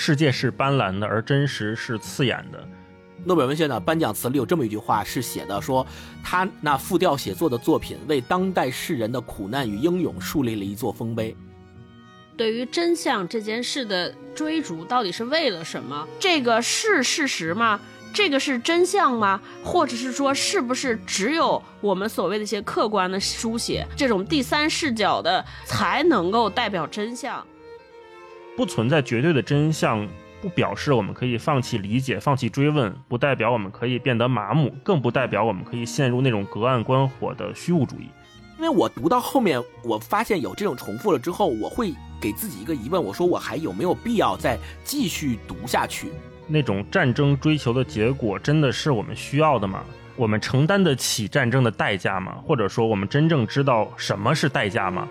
世界是斑斓的，而真实是刺眼的。诺贝尔文学奖颁奖词里有这么一句话，是写的说，他那复调写作的作品为当代世人的苦难与英勇树立了一座丰碑。对于真相这件事的追逐，到底是为了什么？这个是事实吗？这个是真相吗？或者是说，是不是只有我们所谓的一些客观的书写，这种第三视角的，才能够代表真相？不存在绝对的真相。不表示我们可以放弃理解、放弃追问，不代表我们可以变得麻木，更不代表我们可以陷入那种隔岸观火的虚无主义。因为我读到后面，我发现有这种重复了之后，我会给自己一个疑问：我说我还有没有必要再继续读下去？那种战争追求的结果真的是我们需要的吗？我们承担得起战争的代价吗？或者说，我们真正知道什么是代价吗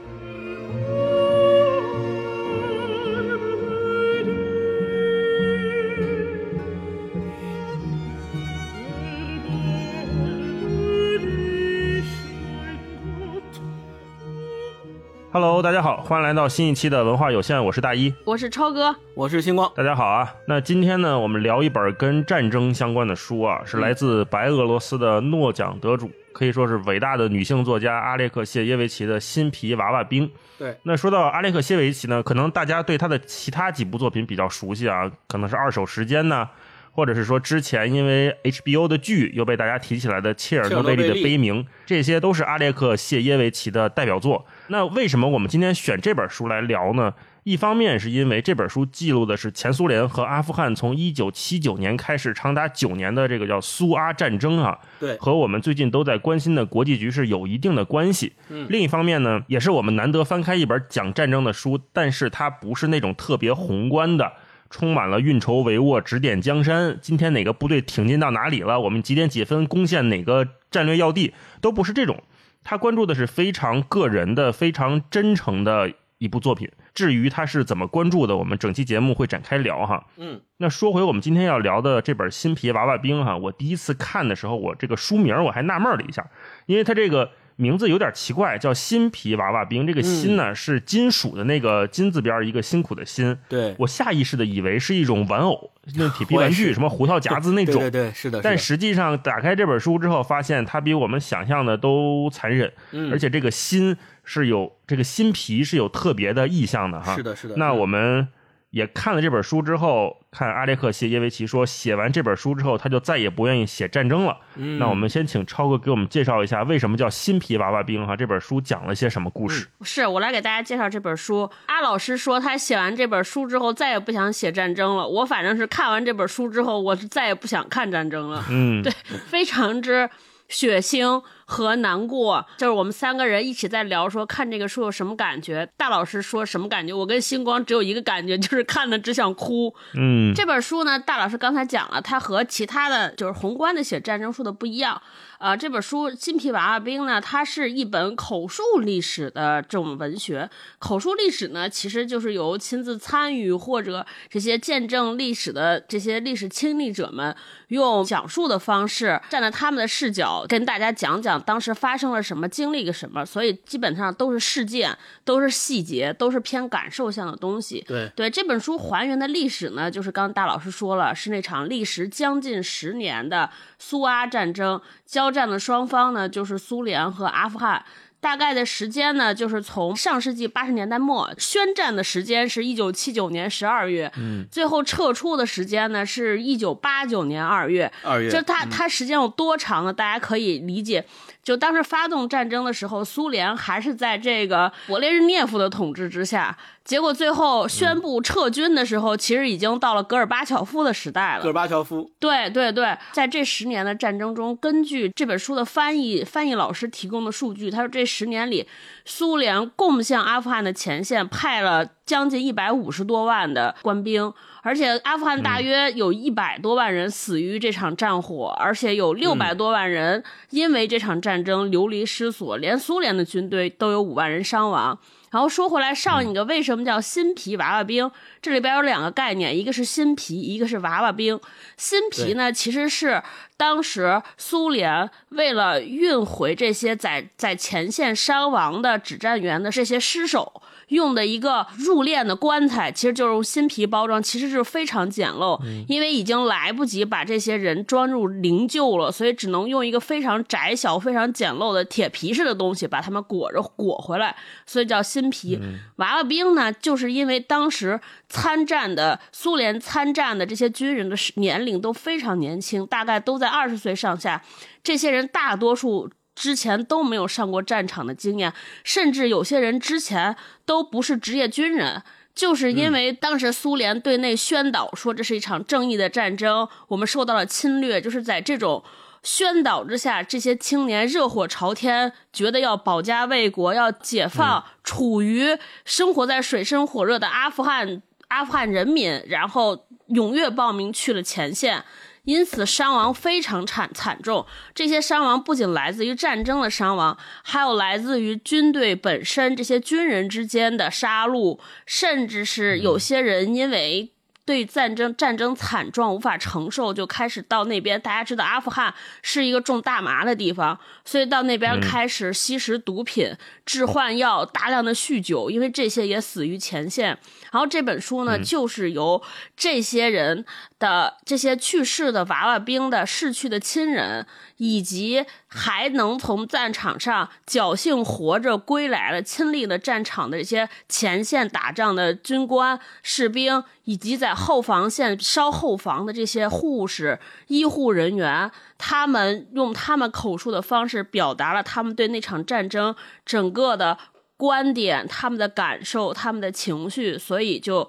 好，欢迎来到新一期的文化有限，我是大一，我是超哥，我是星光，大家好啊。那今天呢，我们聊一本跟战争相关的书啊，是来自白俄罗斯的诺奖得主，可以说是伟大的女性作家阿列克谢耶维奇的新皮娃娃兵。对，那说到阿列克谢维奇呢，可能大家对他的其他几部作品比较熟悉啊，可能是《二手时间》呢。或者是说，之前因为 HBO 的剧又被大家提起来的《切尔诺贝利的悲鸣》，这些都是阿列克谢耶维奇的代表作。那为什么我们今天选这本书来聊呢？一方面是因为这本书记录的是前苏联和阿富汗从1979年开始长达九年的这个叫苏阿战争啊，对，和我们最近都在关心的国际局势有一定的关系。嗯，另一方面呢，也是我们难得翻开一本讲战争的书，但是它不是那种特别宏观的。充满了运筹帷幄、指点江山。今天哪个部队挺进到哪里了？我们几点几分攻陷哪个战略要地？都不是这种。他关注的是非常个人的、非常真诚的一部作品。至于他是怎么关注的，我们整期节目会展开聊哈。嗯，那说回我们今天要聊的这本《新皮娃娃兵》哈，我第一次看的时候，我这个书名我还纳闷了一下，因为他这个。名字有点奇怪，叫新皮娃娃兵。这个“新”呢是金属的那个金字边一个辛苦的“辛”。对我下意识的以为是一种玩偶，那铁皮玩具，什么胡桃夹子那种。对对是的。但实际上打开这本书之后，发现它比我们想象的都残忍。嗯。而且这个“新”是有这个新皮是有特别的意象的哈。是的，是的。那我们。也看了这本书之后，看阿列克谢耶维奇说，写完这本书之后，他就再也不愿意写战争了。那我们先请超哥给我们介绍一下，为什么叫新皮娃娃兵？哈，这本书讲了些什么故事？是我来给大家介绍这本书。阿老师说，他写完这本书之后，再也不想写战争了。我反正是看完这本书之后，我是再也不想看战争了。嗯，对，非常之血腥。和难过，就是我们三个人一起在聊，说看这个书有什么感觉。大老师说什么感觉？我跟星光只有一个感觉，就是看的只想哭。嗯，这本书呢，大老师刚才讲了，它和其他的就是宏观的写战争书的不一样。呃，这本书《金皮娃娃兵》呢，它是一本口述历史的这种文学。口述历史呢，其实就是由亲自参与或者这些见证历史的这些历史亲历者们，用讲述的方式，站在他们的视角，跟大家讲讲。当时发生了什么，经历个什么，所以基本上都是事件，都是细节，都是偏感受向的东西。对对，这本书还原的历史呢，就是刚刚大老师说了，是那场历时将近十年的苏阿战争，交战的双方呢就是苏联和阿富汗。大概的时间呢，就是从上世纪八十年代末宣战的时间是一九七九年十二月，嗯，最后撤出的时间呢是一九八九年二月，二月，就它它时间有多长呢？大家可以理解。就当时发动战争的时候，苏联还是在这个勃列日涅夫的统治之下。结果最后宣布撤军的时候，其实已经到了戈尔巴乔夫的时代了。戈尔巴乔夫，对对对，在这十年的战争中，根据这本书的翻译翻译老师提供的数据，他说这十年里，苏联共向阿富汗的前线派了将近一百五十多万的官兵。而且阿富汗大约有一百多万人死于这场战火，而且有六百多万人因为这场战争流离失所，连苏联的军队都有五万人伤亡。然后说回来，上一个为什么叫新皮娃娃兵？这里边有两个概念，一个是新皮，一个是娃娃兵。新皮呢，其实是当时苏联为了运回这些在在前线伤亡的指战员的这些尸首。用的一个入殓的棺材，其实就是用新皮包装，其实是非常简陋，因为已经来不及把这些人装入灵柩了，所以只能用一个非常窄小、非常简陋的铁皮似的东西把他们裹着裹回来，所以叫新皮娃娃兵呢，就是因为当时参战的苏联参战的这些军人的年龄都非常年轻，大概都在二十岁上下，这些人大多数。之前都没有上过战场的经验，甚至有些人之前都不是职业军人，就是因为当时苏联对内宣导说这是一场正义的战争，我们受到了侵略，就是在这种宣导之下，这些青年热火朝天，觉得要保家卫国，要解放处于生活在水深火热的阿富汗阿富汗人民，然后踊跃报名去了前线。因此，伤亡非常惨惨重。这些伤亡不仅来自于战争的伤亡，还有来自于军队本身这些军人之间的杀戮，甚至是有些人因为。对战争战争惨状无法承受，就开始到那边。大家知道阿富汗是一个种大麻的地方，所以到那边开始吸食毒品、致幻药，大量的酗酒，因为这些也死于前线。然后这本书呢，就是由这些人的这些去世的娃娃兵的逝去的亲人。以及还能从战场上侥幸活着归来了，亲历了战场的这些前线打仗的军官、士兵，以及在后防线烧后防的这些护士、医护人员，他们用他们口述的方式表达了他们对那场战争整个的观点、他们的感受、他们的情绪，所以就。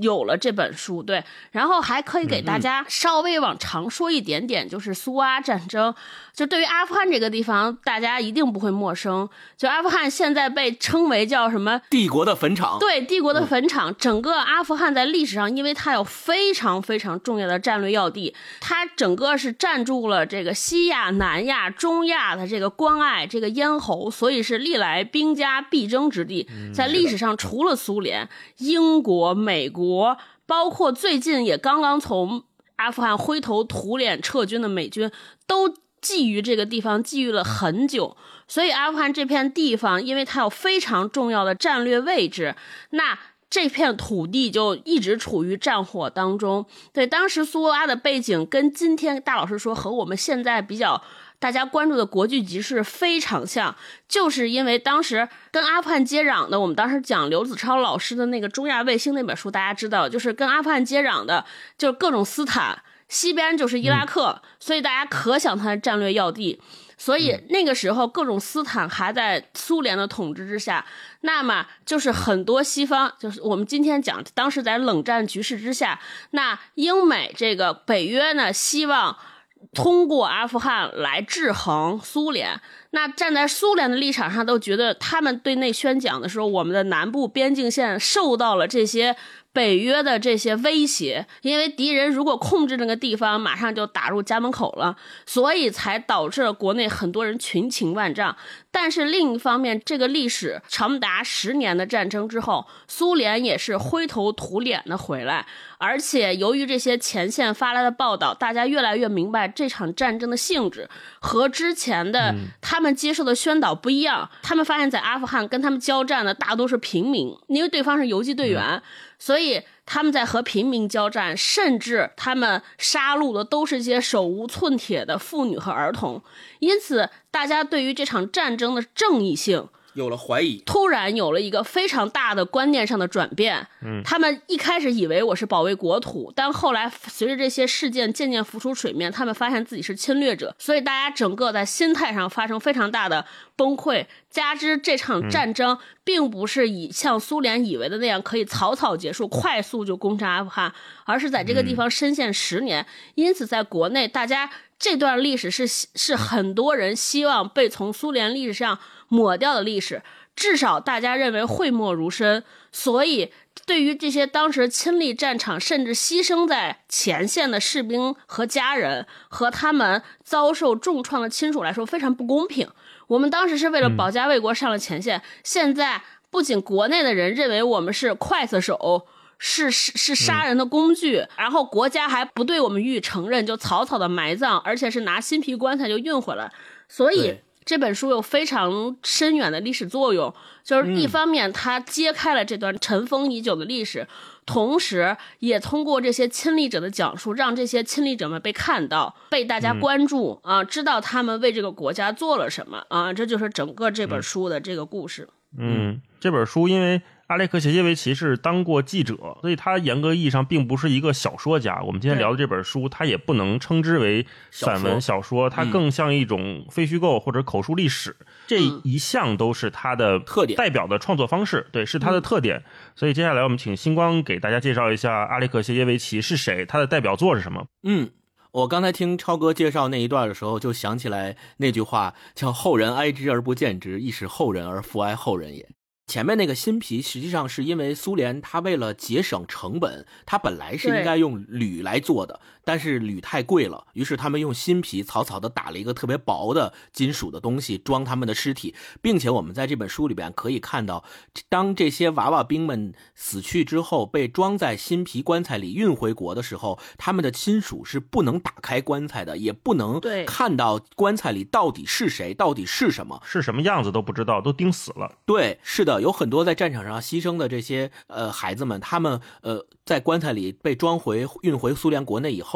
有了这本书，对，然后还可以给大家稍微往长说一点点，就是苏阿战争。就对于阿富汗这个地方，大家一定不会陌生。就阿富汗现在被称为叫什么？帝国的坟场。对，帝国的坟场。整个阿富汗在历史上，因为它有非常非常重要的战略要地，它整个是占住了这个西亚、南亚、中亚的这个关隘、这个咽喉，所以是历来兵家必争之地。在历史上，除了苏联、英国、美国，国包括最近也刚刚从阿富汗灰头土脸撤军的美军，都。觊觎这个地方觊觎了很久，所以阿富汗这片地方，因为它有非常重要的战略位置，那这片土地就一直处于战火当中。对，当时苏阿的背景跟今天大老师说和我们现在比较大家关注的国际局势非常像，就是因为当时跟阿富汗接壤的，我们当时讲刘子超老师的那个中亚卫星那本书，大家知道，就是跟阿富汗接壤的，就是各种斯坦。西边就是伊拉克，所以大家可想它的战略要地。所以那个时候，各种斯坦还在苏联的统治之下，那么就是很多西方，就是我们今天讲，当时在冷战局势之下，那英美这个北约呢，希望通过阿富汗来制衡苏联。那站在苏联的立场上，都觉得他们对内宣讲的时候，我们的南部边境线受到了这些。北约的这些威胁，因为敌人如果控制那个地方，马上就打入家门口了，所以才导致了国内很多人群情万丈。但是另一方面，这个历史长达十年的战争之后，苏联也是灰头土脸的回来。而且由于这些前线发来的报道，大家越来越明白这场战争的性质和之前的他们接受的宣导不一样。他们发现，在阿富汗跟他们交战的大多是平民，因为对方是游击队员。所以他们在和平民交战，甚至他们杀戮的都是些手无寸铁的妇女和儿童。因此，大家对于这场战争的正义性。有了怀疑，突然有了一个非常大的观念上的转变。嗯，他们一开始以为我是保卫国土，但后来随着这些事件渐渐浮出水面，他们发现自己是侵略者，所以大家整个在心态上发生非常大的崩溃。加之这场战争并不是以像苏联以为的那样可以草草结束，快速就攻占阿富汗，而是在这个地方深陷十年。因此，在国内，大家这段历史是是很多人希望被从苏联历史上。抹掉的历史，至少大家认为讳莫如深。所以，对于这些当时亲历战场甚至牺牲在前线的士兵和家人，和他们遭受重创的亲属来说，非常不公平。我们当时是为了保家卫国上了前线，现在不仅国内的人认为我们是刽子手，是是是杀人的工具，然后国家还不对我们予以承认，就草草的埋葬，而且是拿新皮棺材就运回来。所以。这本书有非常深远的历史作用，就是一方面它揭开了这段尘封已久的历史，同时也通过这些亲历者的讲述，让这些亲历者们被看到、被大家关注啊，知道他们为这个国家做了什么啊，这就是整个这本书的这个故事。嗯，这本书因为。阿列克谢耶维奇是当过记者，所以他严格意义上并不是一个小说家。我们今天聊的这本书，他也不能称之为散文小说，它更像一种非虚构或者口述历史。这一项都是他的特点，代表的创作方式，对，是他的特点。所以接下来我们请星光给大家介绍一下阿列克谢耶维奇是谁，他的代表作是什么？嗯，我刚才听超哥介绍那一段的时候，就想起来那句话，叫“后人哀之而不见之，亦使后人而复哀后人也”。前面那个新皮实际上是因为苏联，它为了节省成本，它本来是应该用铝来做的。但是铝太贵了，于是他们用新皮草草的打了一个特别薄的金属的东西装他们的尸体，并且我们在这本书里边可以看到，当这些娃娃兵们死去之后，被装在新皮棺材里运回国的时候，他们的亲属是不能打开棺材的，也不能看到棺材里到底是谁，到底是什么，是什么样子都不知道，都钉死了。对，是的，有很多在战场上牺牲的这些呃孩子们，他们呃。在棺材里被装回运回苏联国内以后，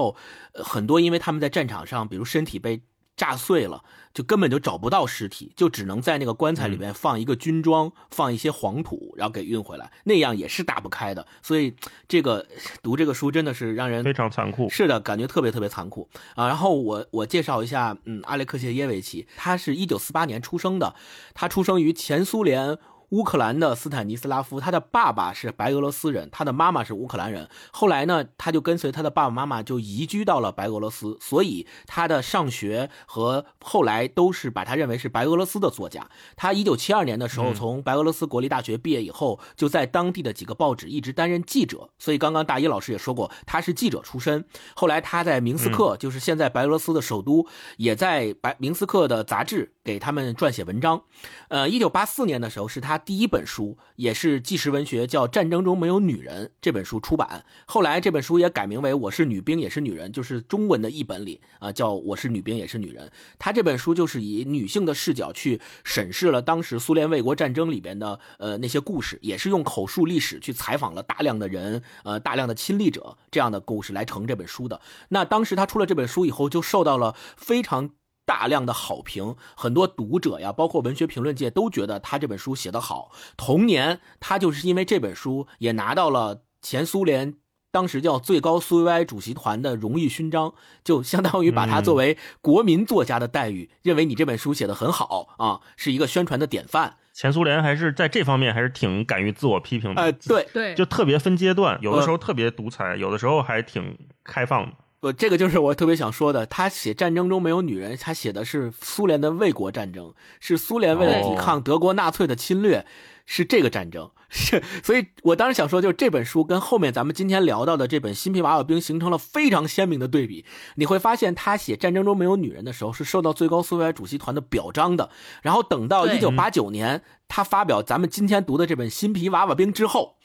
很多因为他们在战场上，比如身体被炸碎了，就根本就找不到尸体，就只能在那个棺材里面放一个军装，放一些黄土，然后给运回来，那样也是打不开的。所以这个读这个书真的是让人非常残酷，是的，感觉特别特别残酷啊。然后我我介绍一下，嗯，阿列克谢耶维奇，他是一九四八年出生的，他出生于前苏联。乌克兰的斯坦尼斯拉夫，他的爸爸是白俄罗斯人，他的妈妈是乌克兰人。后来呢，他就跟随他的爸爸妈妈就移居到了白俄罗斯，所以他的上学和后来都是把他认为是白俄罗斯的作家。他一九七二年的时候从白俄罗斯国立大学毕业以后，就在当地的几个报纸一直担任记者。所以刚刚大一老师也说过，他是记者出身。后来他在明斯克，就是现在白俄罗斯的首都，也在白明斯克的杂志给他们撰写文章。呃，一九八四年的时候是他。第一本书也是纪实文学，叫《战争中没有女人》这本书出版，后来这本书也改名为《我是女兵也是女人》，就是中文的译本里啊叫《我是女兵也是女人》。他这本书就是以女性的视角去审视了当时苏联卫国战争里边的呃那些故事，也是用口述历史去采访了大量的人，呃大量的亲历者这样的故事来成这本书的。那当时他出了这本书以后，就受到了非常。大量的好评，很多读者呀，包括文学评论界都觉得他这本书写得好。同年，他就是因为这本书也拿到了前苏联当时叫最高苏维埃主席团的荣誉勋章，就相当于把他作为国民作家的待遇，认为你这本书写得很好啊，是一个宣传的典范。前苏联还是在这方面还是挺敢于自我批评的。哎，对对，就特别分阶段，有的时候特别独裁，有的时候还挺开放的。不，这个就是我特别想说的。他写战争中没有女人，他写的是苏联的卫国战争，是苏联为了抵抗德国纳粹的侵略，是这个战争。是，所以我当时想说，就是这本书跟后面咱们今天聊到的这本《新皮娃娃兵》形成了非常鲜明的对比。你会发现，他写战争中没有女人的时候，是受到最高苏维埃主席团的表彰的。然后等到一九八九年，他发表咱们今天读的这本《新皮娃娃兵》之后。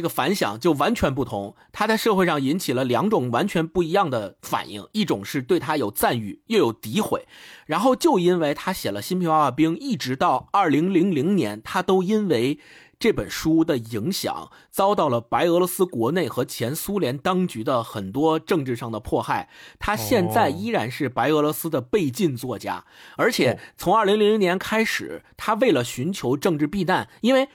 这个反响就完全不同，他在社会上引起了两种完全不一样的反应，一种是对他有赞誉，又有诋毁。然后就因为他写了《新皮娃娃兵》，一直到二零零零年，他都因为这本书的影响，遭到了白俄罗斯国内和前苏联当局的很多政治上的迫害。他现在依然是白俄罗斯的被禁作家，而且从二零零零年开始，他为了寻求政治避难，因为。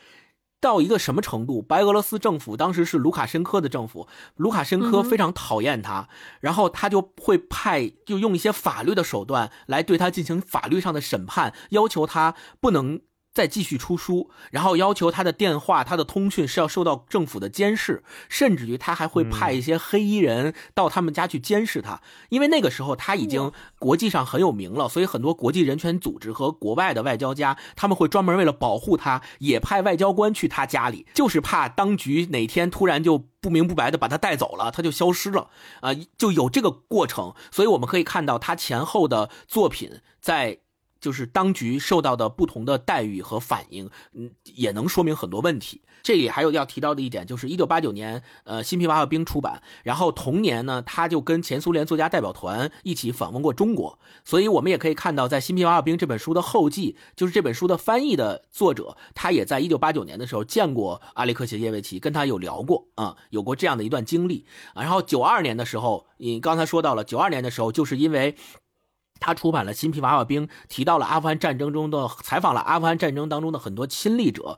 到一个什么程度？白俄罗斯政府当时是卢卡申科的政府，卢卡申科非常讨厌他，然后他就会派，就用一些法律的手段来对他进行法律上的审判，要求他不能。再继续出书，然后要求他的电话、他的通讯是要受到政府的监视，甚至于他还会派一些黑衣人到他们家去监视他。因为那个时候他已经国际上很有名了，所以很多国际人权组织和国外的外交家他们会专门为了保护他，也派外交官去他家里，就是怕当局哪天突然就不明不白的把他带走了，他就消失了啊，就有这个过程。所以我们可以看到他前后的作品在。就是当局受到的不同的待遇和反应，嗯，也能说明很多问题。这里还有要提到的一点，就是一九八九年，呃，《新皮娃娃兵》出版，然后同年呢，他就跟前苏联作家代表团一起访问过中国，所以我们也可以看到，在《新皮娃娃兵》这本书的后记，就是这本书的翻译的作者，他也在一九八九年的时候见过阿列克谢耶维奇，跟他有聊过啊，有过这样的一段经历啊。然后九二年的时候，你刚才说到了，九二年的时候，就是因为。他出版了《新皮娃娃兵》，提到了阿富汗战争中的采访了阿富汗战争当中的很多亲历者，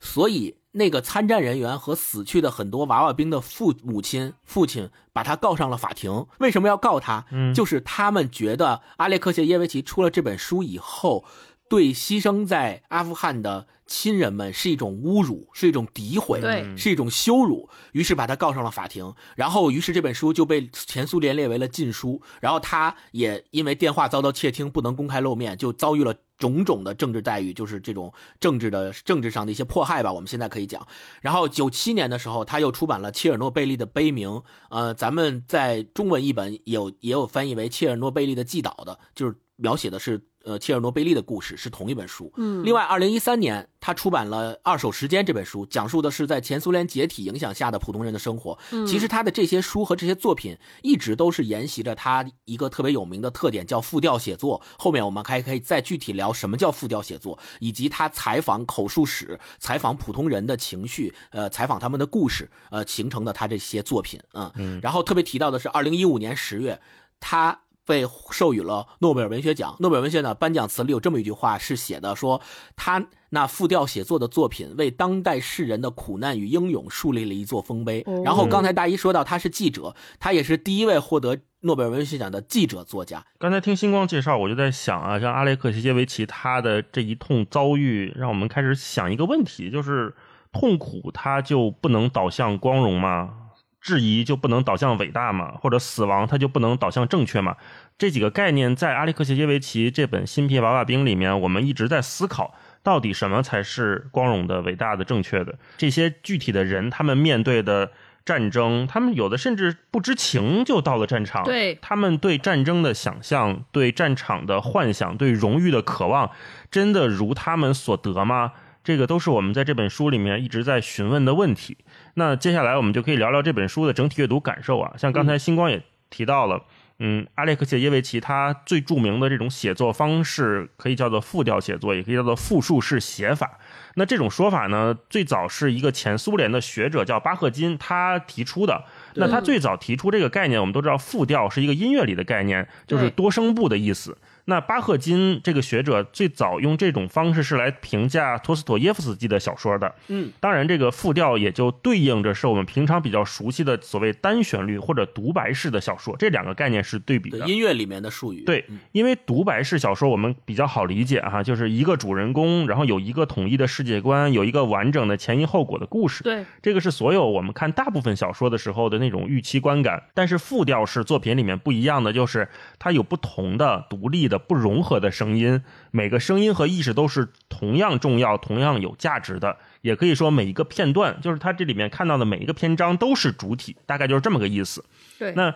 所以那个参战人员和死去的很多娃娃兵的父母亲、父亲把他告上了法庭。为什么要告他？嗯，就是他们觉得阿列克谢耶维奇出了这本书以后。对牺牲在阿富汗的亲人们是一种侮辱，是一种诋毁，对，是一种羞辱。于是把他告上了法庭，然后于是这本书就被前苏联列为了禁书。然后他也因为电话遭到窃听，不能公开露面，就遭遇了种种的政治待遇，就是这种政治的政治上的一些迫害吧。我们现在可以讲。然后九七年的时候，他又出版了切尔诺贝利的悲鸣，呃，咱们在中文译本有也有翻译为切尔诺贝利的祭祷的，就是描写的是。呃，切尔诺贝利的故事是同一本书。嗯，另外，二零一三年他出版了《二手时间》这本书，讲述的是在前苏联解体影响下的普通人的生活。嗯，其实他的这些书和这些作品一直都是沿袭着他一个特别有名的特点，叫复调写作。后面我们还可以再具体聊什么叫复调写作，以及他采访口述史、采访普通人的情绪，呃，采访他们的故事，呃，形成的他这些作品。嗯嗯，然后特别提到的是，二零一五年十月，他。被授予了诺贝尔文学奖。诺贝尔文学奖颁奖词里有这么一句话，是写的说他那复调写作的作品为当代世人的苦难与英勇树立了一座丰碑。然后刚才大一说到他是记者，他也是第一位获得诺贝尔文学奖的记者作家。刚才听星光介绍，我就在想啊，像阿列克谢耶维奇他的这一通遭遇，让我们开始想一个问题，就是痛苦它就不能导向光荣吗？质疑就不能导向伟大嘛？或者死亡它就不能导向正确嘛？这几个概念在阿里克谢耶维奇这本《新皮娃娃兵》里面，我们一直在思考，到底什么才是光荣的、伟大的、正确的？这些具体的人，他们面对的战争，他们有的甚至不知情就到了战场，对他们对战争的想象、对战场的幻想、对荣誉的渴望，真的如他们所得吗？这个都是我们在这本书里面一直在询问的问题。那接下来我们就可以聊聊这本书的整体阅读感受啊。像刚才星光也提到了，嗯，阿列克谢耶维奇他最著名的这种写作方式可以叫做复调写作，也可以叫做复述式写法。那这种说法呢，最早是一个前苏联的学者叫巴赫金他提出的。那他最早提出这个概念，我们都知道复调是一个音乐里的概念，就是多声部的意思。那巴赫金这个学者最早用这种方式是来评价托斯妥耶夫斯基的小说的。嗯，当然，这个复调也就对应着是我们平常比较熟悉的所谓单旋律或者独白式的小说，这两个概念是对比的。音乐里面的术语。对，因为独白式小说我们比较好理解哈，就是一个主人公，然后有一个统一的世界观，有一个完整的前因后果的故事。对，这个是所有我们看大部分小说的时候的那种预期观感。但是复调式作品里面不一样的就是，它有不同的独立的。不融合的声音，每个声音和意识都是同样重要、同样有价值的。也可以说，每一个片段，就是它这里面看到的每一个篇章都是主体，大概就是这么个意思。对。那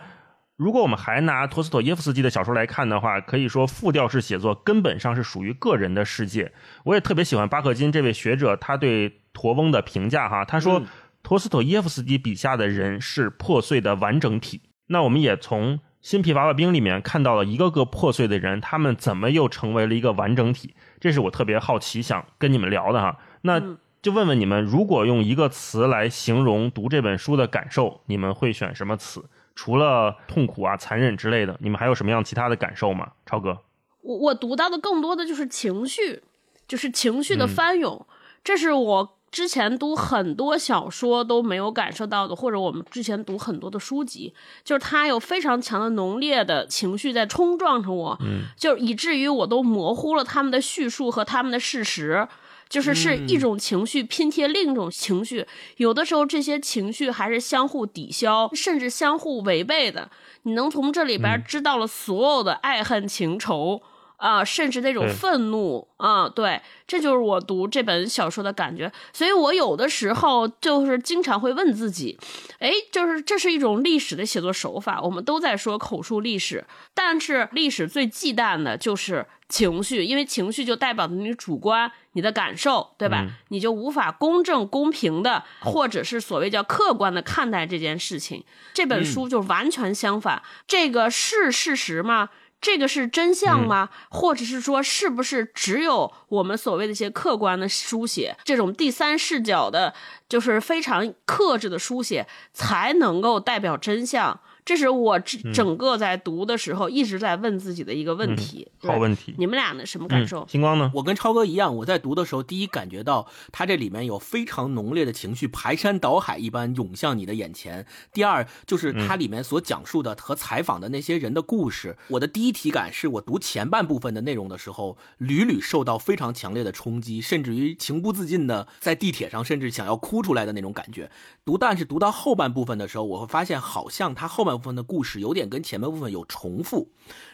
如果我们还拿托斯托耶夫斯基的小说来看的话，可以说复调式写作根本上是属于个人的世界。我也特别喜欢巴赫金这位学者他对驼翁的评价哈，他说托斯托耶夫斯基笔下的人是破碎的完整体。那我们也从。新皮娃娃兵里面看到了一个个破碎的人，他们怎么又成为了一个完整体？这是我特别好奇想跟你们聊的哈。那就问问你们，如果用一个词来形容读这本书的感受，你们会选什么词？除了痛苦啊、残忍之类的，你们还有什么样其他的感受吗？超哥，我我读到的更多的就是情绪，就是情绪的翻涌，这是我。之前读很多小说都没有感受到的，或者我们之前读很多的书籍，就是它有非常强的浓烈的情绪在冲撞着我，嗯，就以至于我都模糊了他们的叙述和他们的事实，就是是一种情绪拼贴另一种情绪，有的时候这些情绪还是相互抵消，甚至相互违背的。你能从这里边知道了所有的爱恨情仇。啊，甚至那种愤怒啊，对，这就是我读这本小说的感觉。所以我有的时候就是经常会问自己，哎，就是这是一种历史的写作手法。我们都在说口述历史，但是历史最忌惮的就是情绪，因为情绪就代表着你主观、你的感受，对吧？你就无法公正、公平的，或者是所谓叫客观的看待这件事情。这本书就完全相反，这个是事实吗？这个是真相吗？或者是说，是不是只有我们所谓的一些客观的书写，这种第三视角的，就是非常克制的书写，才能够代表真相？这是我整整个在读的时候一直在问自己的一个问题。对好问题。你们俩呢？什么感受？嗯星光呢？我跟超哥一样，我在读的时候，第一感觉到它这里面有非常浓烈的情绪，排山倒海一般涌向你的眼前。第二，就是它里面所讲述的和采访的那些人的故事。我的第一体感是我读前半部分的内容的时候，屡屡受到非常强烈的冲击，甚至于情不自禁的在地铁上甚至想要哭出来的那种感觉。读，但是读到后半部分的时候，我会发现好像它后半部分的故事有点跟前半部分有重复。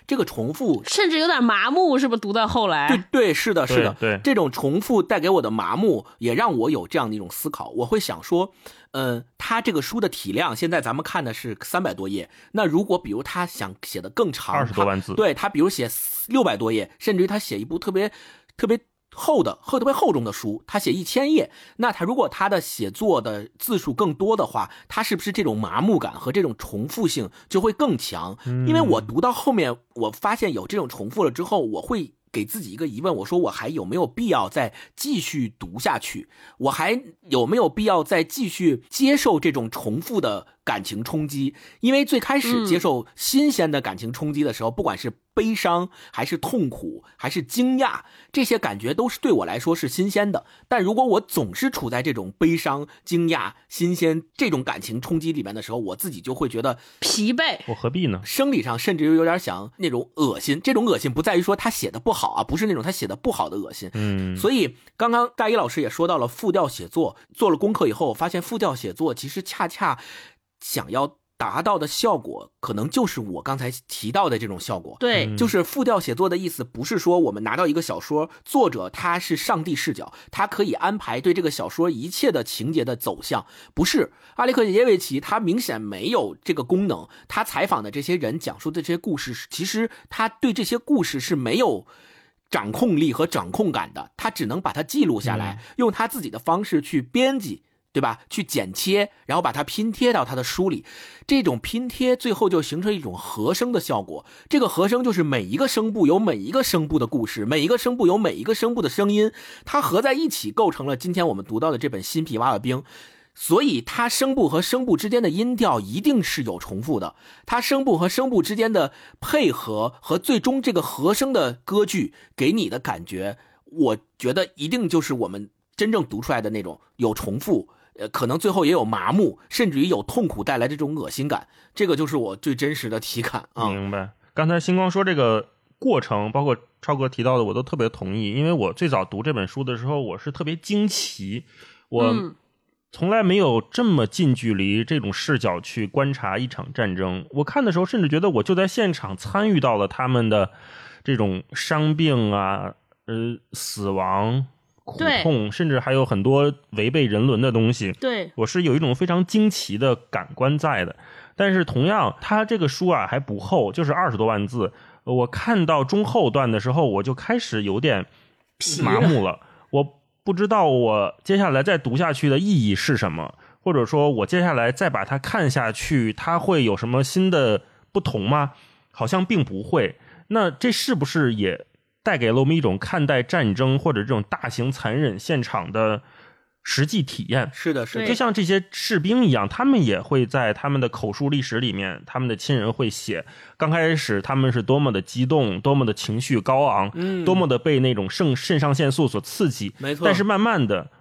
这个重复甚至有点麻木，是不是？读到后来，对对，是的，是的，对对这种重复带给我的麻木，也让我有这样的一种思考。我会想说，呃，他这个书的体量，现在咱们看的是三百多页，那如果比如他想写的更长，二十多万字他对他比如写六百多页，甚至于他写一部特别特别。厚的厚特别厚重的书，他写一千页，那他如果他的写作的字数更多的话，他是不是这种麻木感和这种重复性就会更强？因为我读到后面，我发现有这种重复了之后，我会给自己一个疑问，我说我还有没有必要再继续读下去？我还有没有必要再继续接受这种重复的感情冲击？因为最开始接受新鲜的感情冲击的时候，不管是悲伤还是痛苦还是惊讶，这些感觉都是对我来说是新鲜的。但如果我总是处在这种悲伤、惊讶、新鲜这种感情冲击里面的时候，我自己就会觉得疲惫。我何必呢？生理上甚至又有点想那种恶心。这种恶心不在于说他写的不好啊，不是那种他写的不好的恶心。嗯，所以刚刚大一老师也说到了复调写作，做了功课以后，我发现复调写作其实恰恰想要达到的效果，可能就是我刚才提到的这种效果。对，就是复调写作的意思，不是说我们拿到一个小说，作者他是上帝视角，他可以安排对这个小说一切的情节的走向，不是阿列克谢耶维奇，他明显没有这个功能。他采访的这些人讲述的这些故事，其实他对这些故事是没有。掌控力和掌控感的，他只能把它记录下来，用他自己的方式去编辑，对吧？去剪切，然后把它拼贴到他的书里。这种拼贴最后就形成一种和声的效果。这个和声就是每一个声部有每一个声部的故事，每一个声部有每一个声部的声音，它合在一起构成了今天我们读到的这本《新皮娃娃兵》。所以，它声部和声部之间的音调一定是有重复的。它声部和声部之间的配合和最终这个和声的歌剧给你的感觉，我觉得一定就是我们真正读出来的那种有重复，呃，可能最后也有麻木，甚至于有痛苦带来这种恶心感。这个就是我最真实的体感啊。明白。刚才星光说这个过程，包括超哥提到的，我都特别同意。因为我最早读这本书的时候，我是特别惊奇，我嗯从来没有这么近距离这种视角去观察一场战争。我看的时候，甚至觉得我就在现场参与到了他们的这种伤病啊、呃死亡、苦痛，甚至还有很多违背人伦的东西。对，我是有一种非常惊奇的感官在的。但是同样，它这个书啊还不厚，就是二十多万字。呃我看到中后段的时候，我就开始有点麻木了。我不知道我接下来再读下去的意义是什么，或者说我接下来再把它看下去，它会有什么新的不同吗？好像并不会。那这是不是也带给了我们一种看待战争或者这种大型残忍现场的实际体验？是的，是的就，像这些士兵一样，他们也会在他们的口述历史里面，他们的亲人会写，刚开始他们是多么的激动，多么的情绪高昂，嗯多么的被那种肾肾上腺素所刺激。没错。但是慢慢的，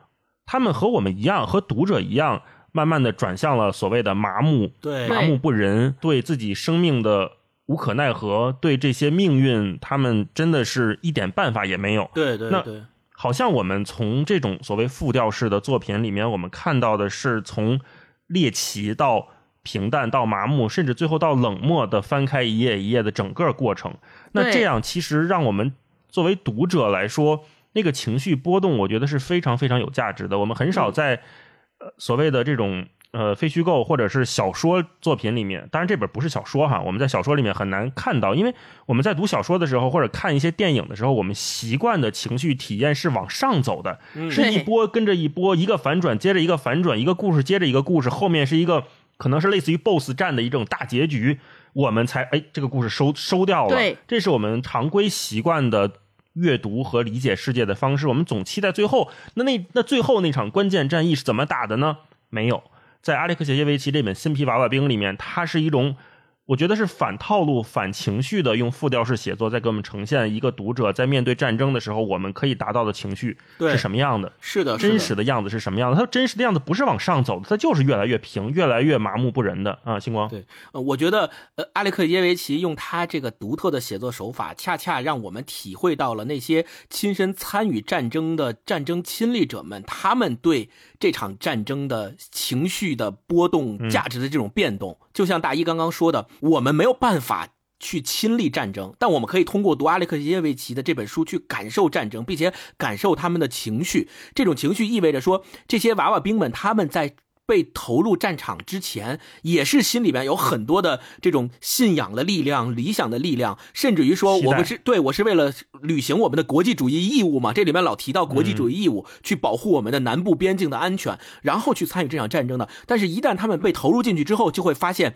他们和我们一样，和读者一样，慢慢的转向了所谓的麻木、对麻木不仁，对自己生命的无可奈何，对这些命运，他们真的是一点办法也没有。那对对对，好像我们从这种所谓复调式的作品里面，我们看到的是从猎奇到平淡到麻木，甚至最后到冷漠的翻开一页一页的整个过程。那这样其实让我们作为读者来说，那个情绪波动，我觉得是非常非常有价值的。我们很少在呃所谓的这种。呃，非虚构或者是小说作品里面，当然这本不是小说哈，我们在小说里面很难看到，因为我们在读小说的时候或者看一些电影的时候，我们习惯的情绪体验是往上走的，是一波跟着一波，一个反转接着一个反转，一个故事接着一个故事，后面是一个可能是类似于 BOSS 战的一种大结局，我们才哎这个故事收收掉了。对，这是我们常规习惯的阅读和理解世界的方式。我们总期待最后那那那最后那场关键战役是怎么打的呢？没有。在阿列克谢耶维奇这本《新皮娃娃兵》里面，它是一种。我觉得是反套路、反情绪的，用复调式写作在给我们呈现一个读者在面对战争的时候，我们可以达到的情绪是什么样的？是的，真实的样子是什么样的？它真实的样子不是往上走的，它就是越来越平、越来越麻木不仁的啊！星光，对，呃，我觉得呃，阿列克耶维奇用他这个独特的写作手法，恰恰让我们体会到了那些亲身参与战争的战争亲历者们，他们对这场战争的情绪的波动、价值的这种变动。就像大一刚刚说的，我们没有办法去亲历战争，但我们可以通过读阿列克谢耶维奇的这本书去感受战争，并且感受他们的情绪。这种情绪意味着说，这些娃娃兵们他们在被投入战场之前，也是心里边有很多的这种信仰的力量、理想的力量，甚至于说，我不是对我是为了履行我们的国际主义义务嘛？这里面老提到国际主义义务，去保护我们的南部边境的安全，然后去参与这场战争的。但是，一旦他们被投入进去之后，就会发现，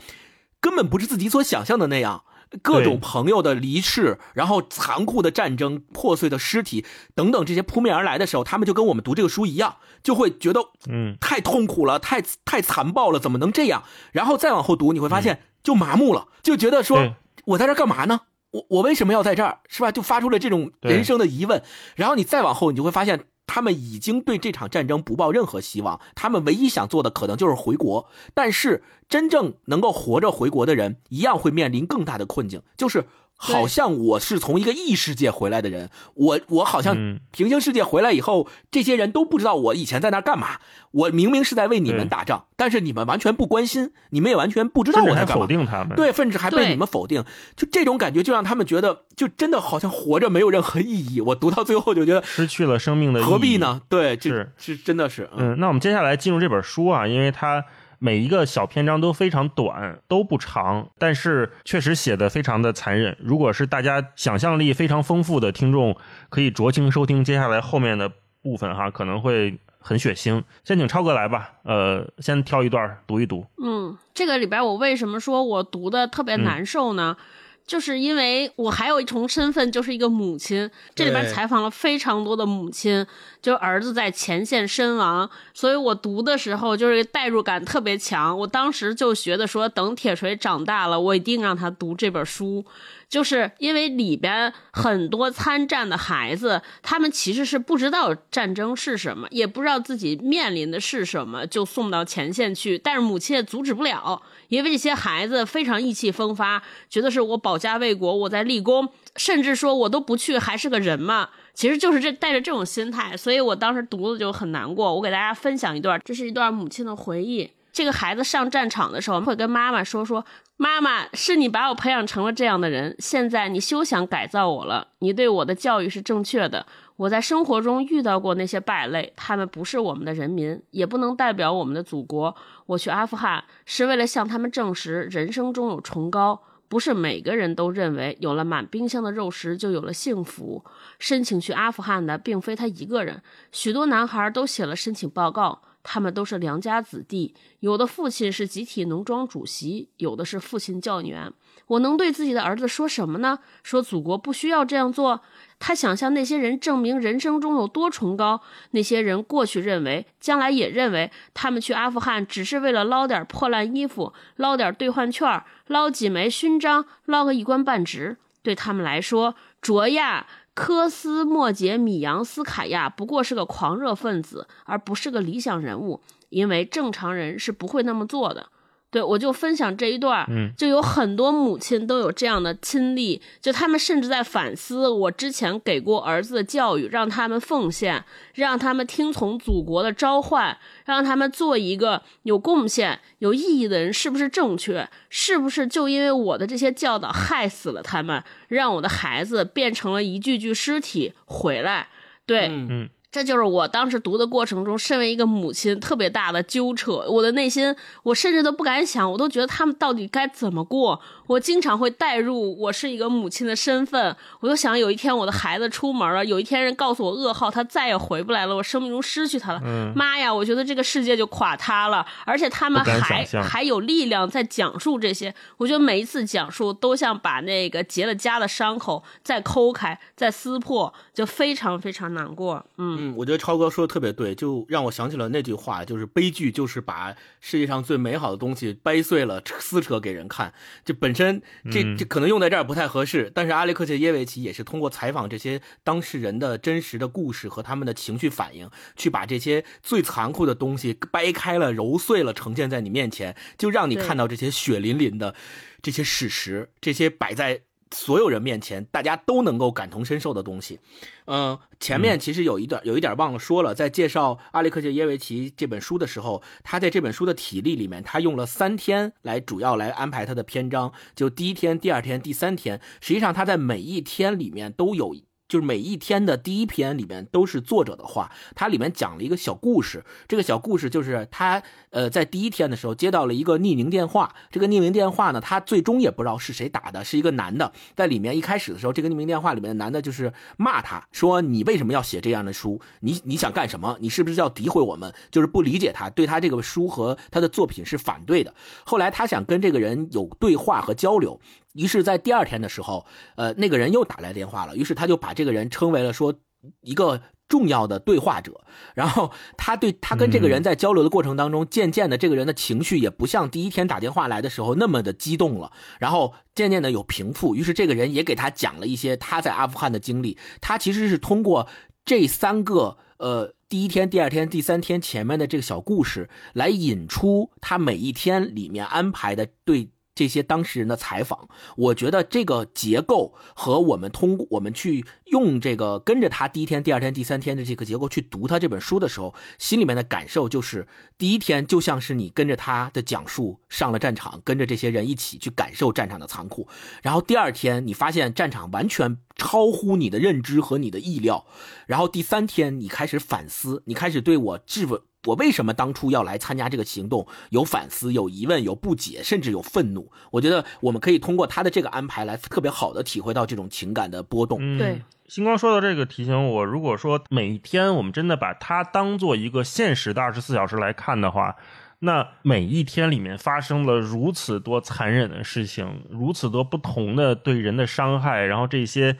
根本不是自己所想象的那样。各种朋友的离世，然后残酷的战争、破碎的尸体等等这些扑面而来的时候，他们就跟我们读这个书一样，就会觉得，嗯，太痛苦了，太太残暴了，怎么能这样？然后再往后读，你会发现就麻木了，就觉得说，我在这干嘛呢？我我为什么要在这儿？是吧？就发出了这种人生的疑问。然后你再往后，你就会发现。他们已经对这场战争不抱任何希望，他们唯一想做的可能就是回国。但是，真正能够活着回国的人，一样会面临更大的困境，就是。好像我是从一个异世界回来的人，我我好像平行世界回来以后，这些人都不知道我以前在那干嘛。我明明是在为你们打仗，但是你们完全不关心，你们也完全不知道我在干嘛。否定他们，对，甚至还被你们否定。就这种感觉，就让他们觉得，就真的好像活着没有任何意义。我读到最后就觉得失去了生命的意义，何必呢？对，是是真的是。嗯，那我们接下来进入这本书啊，因为它。每一个小篇章都非常短，都不长，但是确实写的非常的残忍。如果是大家想象力非常丰富的听众，可以酌情收听接下来后面的部分哈，可能会很血腥。先请超哥来吧，呃，先挑一段读一读。嗯，这个里边我为什么说我读的特别难受呢？就是因为我还有一重身份，就是一个母亲。这里边采访了非常多的母亲，就儿子在前线身亡，所以我读的时候就是代入感特别强。我当时就觉得说，等铁锤长大了，我一定让他读这本书。就是因为里边很多参战的孩子，他们其实是不知道战争是什么，也不知道自己面临的是什么，就送到前线去。但是母亲也阻止不了，因为这些孩子非常意气风发，觉得是我保家卫国，我在立功，甚至说我都不去还是个人嘛。其实就是这带着这种心态，所以我当时读的就很难过。我给大家分享一段，这是一段母亲的回忆。这个孩子上战场的时候，会跟妈妈说：“说妈妈，是你把我培养成了这样的人，现在你休想改造我了。你对我的教育是正确的。我在生活中遇到过那些败类，他们不是我们的人民，也不能代表我们的祖国。我去阿富汗是为了向他们证实，人生中有崇高，不是每个人都认为有了满冰箱的肉食就有了幸福。申请去阿富汗的并非他一个人，许多男孩都写了申请报告。”他们都是良家子弟，有的父亲是集体农庄主席，有的是父亲教员。我能对自己的儿子说什么呢？说祖国不需要这样做。他想向那些人证明人生中有多崇高。那些人过去认为，将来也认为，他们去阿富汗只是为了捞点破烂衣服，捞点兑换券，捞几枚勋章，捞个一官半职。对他们来说，卓亚。科斯莫杰米扬斯卡亚不过是个狂热分子，而不是个理想人物，因为正常人是不会那么做的。对，我就分享这一段，嗯，就有很多母亲都有这样的亲历，就他们甚至在反思我之前给过儿子的教育，让他们奉献，让他们听从祖国的召唤，让他们做一个有贡献、有意义的人，是不是正确？是不是就因为我的这些教导害死了他们，让我的孩子变成了一具具尸体回来？对，嗯这就是我当时读的过程中，身为一个母亲特别大的纠扯。我的内心，我甚至都不敢想，我都觉得他们到底该怎么过。我经常会带入我是一个母亲的身份，我就想有一天我的孩子出门了，有一天人告诉我噩耗，他再也回不来了，我生命中失去他了。嗯妈呀，我觉得这个世界就垮塌了，而且他们还还有力量在讲述这些。我觉得每一次讲述都像把那个结了痂的伤口再抠开、再撕破，就非常非常难过。嗯。嗯，我觉得超哥说的特别对，就让我想起了那句话，就是悲剧就是把世界上最美好的东西掰碎了撕扯给人看。这本身这这可能用在这儿不太合适，但是阿列克谢耶维奇也是通过采访这些当事人的真实的故事和他们的情绪反应，去把这些最残酷的东西掰开了、揉碎了，呈现在你面前，就让你看到这些血淋淋的这些史实，这些摆在。所有人面前，大家都能够感同身受的东西，嗯，前面其实有一段有一点忘了说了，在介绍阿列克谢耶维奇这本书的时候，他在这本书的体例里面，他用了三天来主要来安排他的篇章，就第一天、第二天、第三天，实际上他在每一天里面都有。就是每一天的第一篇里面都是作者的话，它里面讲了一个小故事。这个小故事就是他呃在第一天的时候接到了一个匿名电话，这个匿名电话呢，他最终也不知道是谁打的，是一个男的。在里面一开始的时候，这个匿名电话里面的男的就是骂他说：“你为什么要写这样的书？你你想干什么？你是不是要诋毁我们？就是不理解他，对他这个书和他的作品是反对的。”后来他想跟这个人有对话和交流。于是，在第二天的时候，呃，那个人又打来电话了。于是他就把这个人称为了说一个重要的对话者。然后他对他跟这个人在交流的过程当中，渐渐的这个人的情绪也不像第一天打电话来的时候那么的激动了。然后渐渐的有平复。于是这个人也给他讲了一些他在阿富汗的经历。他其实是通过这三个呃。第一天、第二天、第三天前面的这个小故事，来引出他每一天里面安排的对这些当事人的采访，我觉得这个结构和我们通过我们去用这个跟着他第一天、第二天、第三天的这个结构去读他这本书的时候，心里面的感受就是，第一天就像是你跟着他的讲述上了战场，跟着这些人一起去感受战场的残酷，然后第二天你发现战场完全超乎你的认知和你的意料，然后第三天你开始反思，你开始对我质问。我为什么当初要来参加这个行动？有反思，有疑问，有不解，甚至有愤怒。我觉得我们可以通过他的这个安排来特别好的体会到这种情感的波动。嗯，对。星光说到这个，提醒我，如果说每一天我们真的把它当做一个现实的二十四小时来看的话，那每一天里面发生了如此多残忍的事情，如此多不同的对人的伤害，然后这些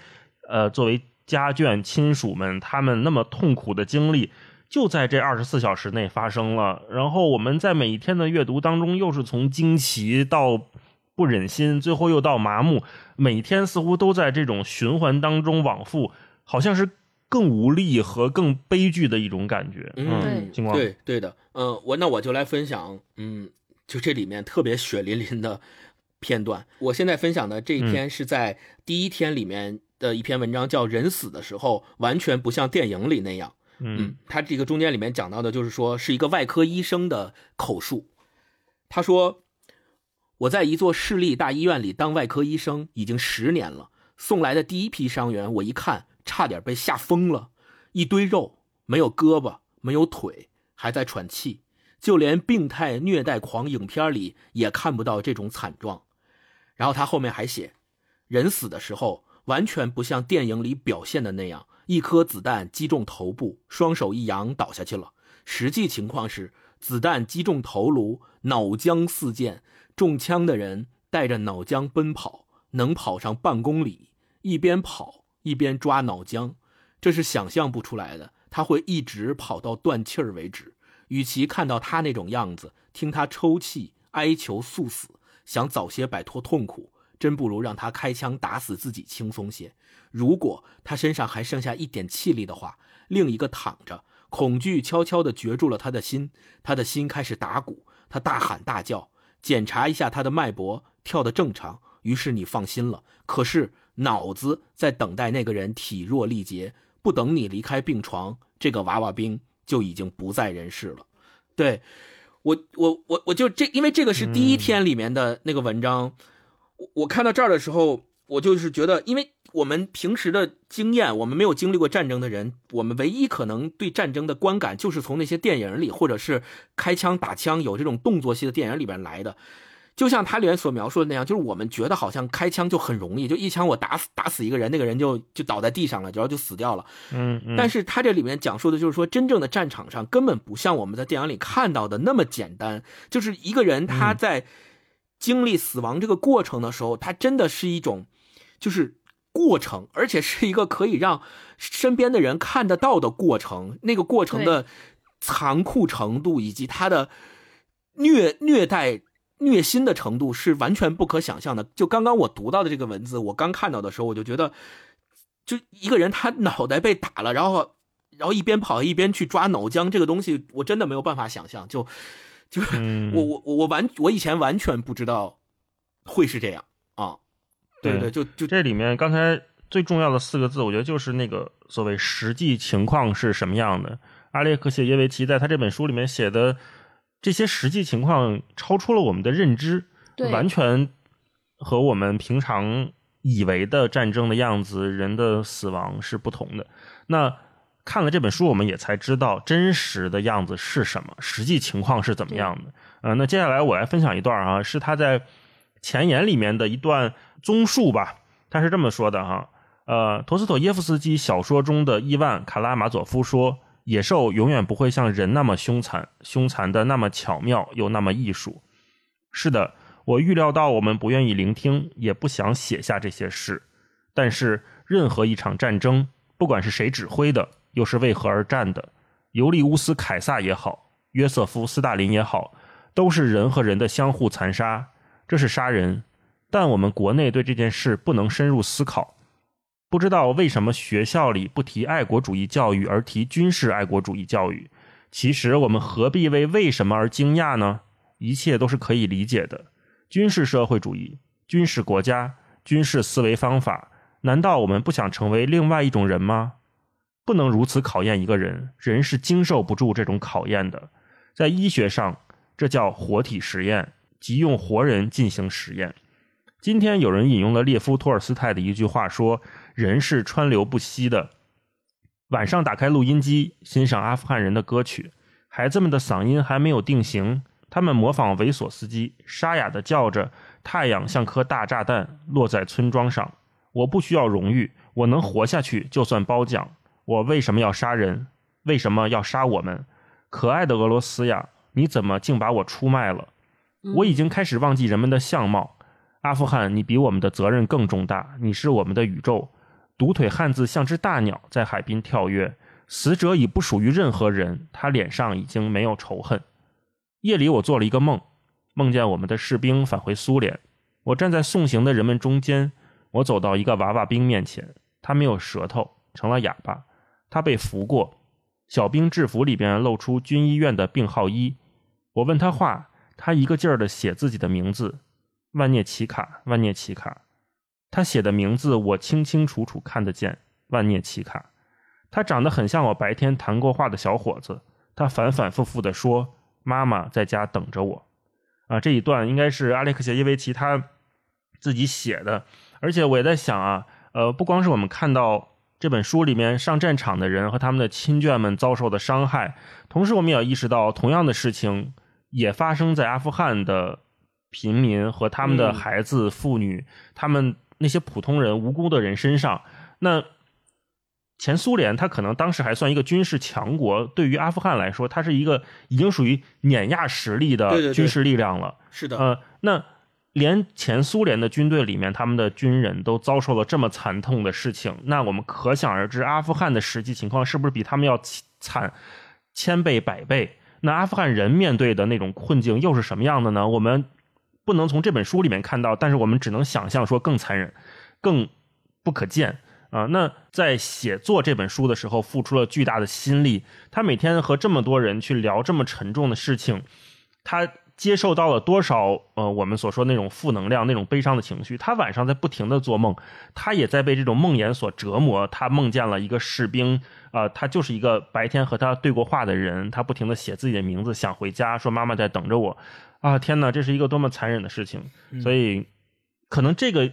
呃作为家眷亲属们他们那么痛苦的经历。就在这二十四小时内发生了，然后我们在每一天的阅读当中，又是从惊奇到不忍心，最后又到麻木，每天似乎都在这种循环当中往复，好像是更无力和更悲剧的一种感觉。嗯，金光，对对的，嗯，我那我就来分享，嗯，就这里面特别血淋淋的片段。我现在分享的这一篇是在第一天里面的一篇文章，叫《人死的时候》，完全不像电影里那样。嗯，他这个中间里面讲到的就是说，是一个外科医生的口述。他说：“我在一座市立大医院里当外科医生已经十年了。送来的第一批伤员，我一看差点被吓疯了，一堆肉，没有胳膊，没有腿，还在喘气。就连病态虐待狂影片里也看不到这种惨状。”然后他后面还写：“人死的时候，完全不像电影里表现的那样。”一颗子弹击中头部，双手一扬倒下去了。实际情况是，子弹击中头颅，脑浆四溅，中枪的人带着脑浆奔跑，能跑上半公里，一边跑一边抓脑浆，这是想象不出来的。他会一直跑到断气儿为止。与其看到他那种样子，听他抽泣、哀求速死，想早些摆脱痛苦，真不如让他开枪打死自己轻松些。如果他身上还剩下一点气力的话，另一个躺着，恐惧悄悄地攫住了他的心，他的心开始打鼓，他大喊大叫，检查一下他的脉搏跳得正常，于是你放心了。可是脑子在等待那个人体弱力竭，不等你离开病床，这个娃娃兵就已经不在人世了。对，我我我我就这，因为这个是第一天里面的那个文章，我我看到这儿的时候，我就是觉得，因为。我们平时的经验，我们没有经历过战争的人，我们唯一可能对战争的观感，就是从那些电影里，或者是开枪打枪有这种动作戏的电影里边来的。就像他里面所描述的那样，就是我们觉得好像开枪就很容易，就一枪我打死打死一个人，那个人就就倒在地上了，然后就死掉了。嗯嗯。但是他这里面讲述的就是说，真正的战场上根本不像我们在电影里看到的那么简单，就是一个人他在经历死亡这个过程的时候，他真的是一种，就是。过程，而且是一个可以让身边的人看得到的过程。那个过程的残酷程度以及他的虐虐待、虐心的程度是完全不可想象的。就刚刚我读到的这个文字，我刚看到的时候，我就觉得，就一个人他脑袋被打了，然后然后一边跑一边去抓脑浆，这个东西我真的没有办法想象。就就是我我我完我以前完全不知道会是这样啊。对对，就就这里面刚才最重要的四个字，我觉得就是那个所谓实际情况是什么样的。阿列克谢耶维奇在他这本书里面写的这些实际情况，超出了我们的认知，完全和我们平常以为的战争的样子、人的死亡是不同的。那看了这本书，我们也才知道真实的样子是什么，实际情况是怎么样的。呃，那接下来我来分享一段啊，是他在前言里面的一段。综述吧，他是这么说的哈，呃，陀思妥耶夫斯基小说中的伊万·卡拉马佐夫说：“野兽永远不会像人那么凶残，凶残的那么巧妙又那么艺术。”是的，我预料到我们不愿意聆听，也不想写下这些事。但是，任何一场战争，不管是谁指挥的，又是为何而战的，尤利乌斯·凯撒也好，约瑟夫·斯大林也好，都是人和人的相互残杀，这是杀人。但我们国内对这件事不能深入思考，不知道为什么学校里不提爱国主义教育，而提军事爱国主义教育。其实我们何必为为什么而惊讶呢？一切都是可以理解的。军事社会主义、军事国家、军事思维方法，难道我们不想成为另外一种人吗？不能如此考验一个人，人是经受不住这种考验的。在医学上，这叫活体实验，即用活人进行实验。今天有人引用了列夫·托尔斯泰的一句话，说：“人是川流不息的。”晚上打开录音机，欣赏阿富汗人的歌曲，孩子们的嗓音还没有定型，他们模仿维索斯基，沙哑的叫着：“太阳像颗大炸弹落在村庄上。”我不需要荣誉，我能活下去就算褒奖。我为什么要杀人？为什么要杀我们？可爱的俄罗斯呀，你怎么竟把我出卖了？我已经开始忘记人们的相貌。阿富汗，你比我们的责任更重大。你是我们的宇宙。独腿汉子像只大鸟在海滨跳跃。死者已不属于任何人，他脸上已经没有仇恨。夜里，我做了一个梦，梦见我们的士兵返回苏联。我站在送行的人们中间。我走到一个娃娃兵面前，他没有舌头，成了哑巴。他被扶过。小兵制服里边露出军医院的病号衣。我问他话，他一个劲儿的写自己的名字。万涅奇卡，万涅奇卡，他写的名字我清清楚楚看得见。万涅奇卡，他长得很像我白天谈过话的小伙子。他反反复复地说：“妈妈在家等着我。”啊，这一段应该是阿列克谢耶维奇他自己写的。而且我也在想啊，呃，不光是我们看到这本书里面上战场的人和他们的亲眷们遭受的伤害，同时我们也要意识到，同样的事情也发生在阿富汗的。平民和他们的孩子、妇女，他们那些普通人、无辜的人身上，那前苏联它可能当时还算一个军事强国，对于阿富汗来说，它是一个已经属于碾压实力的军事力量了。是的，呃，那连前苏联的军队里面，他们的军人都遭受了这么惨痛的事情，那我们可想而知，阿富汗的实际情况是不是比他们要惨千倍百倍？那阿富汗人面对的那种困境又是什么样的呢？我们。不能从这本书里面看到，但是我们只能想象说更残忍、更不可见啊。那在写作这本书的时候，付出了巨大的心力。他每天和这么多人去聊这么沉重的事情，他接受到了多少呃我们所说那种负能量、那种悲伤的情绪。他晚上在不停的做梦，他也在被这种梦魇所折磨。他梦见了一个士兵，啊，他就是一个白天和他对过话的人，他不停的写自己的名字，想回家，说妈妈在等着我。啊，天哪，这是一个多么残忍的事情！所以，可能这个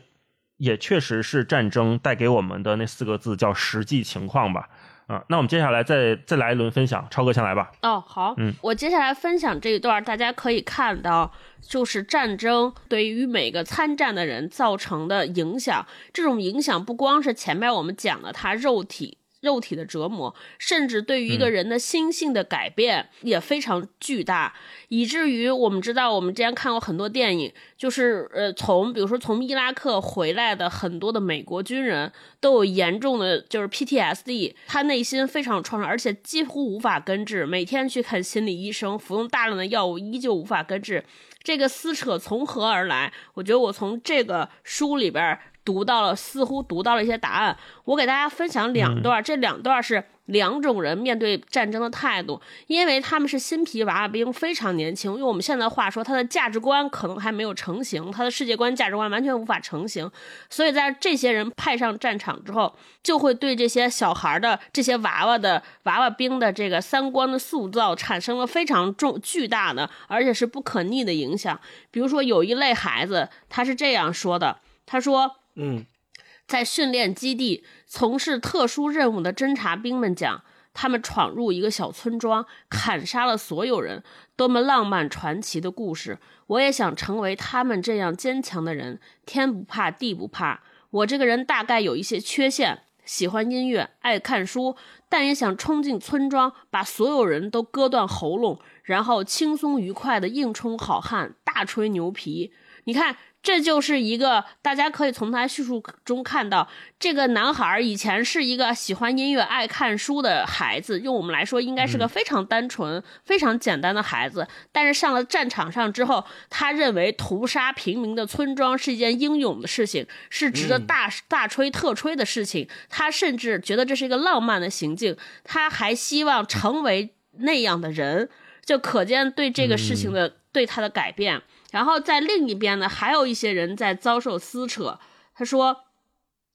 也确实是战争带给我们的那四个字，叫实际情况吧。啊，那我们接下来再再来一轮分享，超哥先来吧。哦，好，嗯，我接下来分享这一段，大家可以看到，就是战争对于每个参战的人造成的影响。这种影响不光是前面我们讲的他肉体。肉体的折磨，甚至对于一个人的心性的改变也非常巨大，以至于我们知道，我们之前看过很多电影，就是呃，从比如说从伊拉克回来的很多的美国军人都有严重的就是 PTSD，他内心非常创伤，而且几乎无法根治，每天去看心理医生，服用大量的药物，依旧无法根治。这个撕扯从何而来？我觉得我从这个书里边。读到了，似乎读到了一些答案。我给大家分享两段，这两段是两种人面对战争的态度，因为他们是新皮娃娃兵，非常年轻。用我们现在话说，他的价值观可能还没有成型，他的世界观、价值观完全无法成型。所以在这些人派上战场之后，就会对这些小孩的这些娃娃的娃娃兵的这个三观的塑造产生了非常重巨大的，而且是不可逆的影响。比如说，有一类孩子，他是这样说的，他说。嗯，在训练基地从事特殊任务的侦察兵们讲，他们闯入一个小村庄，砍杀了所有人，多么浪漫传奇的故事！我也想成为他们这样坚强的人，天不怕地不怕。我这个人大概有一些缺陷，喜欢音乐，爱看书，但也想冲进村庄，把所有人都割断喉咙，然后轻松愉快的硬冲好汉，大吹牛皮。你看。这就是一个大家可以从他叙述中看到，这个男孩以前是一个喜欢音乐、爱看书的孩子，用我们来说，应该是个非常单纯、非常简单的孩子。但是上了战场上之后，他认为屠杀平民的村庄是一件英勇的事情，是值得大大吹特吹的事情。他甚至觉得这是一个浪漫的行径，他还希望成为那样的人，就可见对这个事情的对他的改变。然后在另一边呢，还有一些人在遭受撕扯。他说：“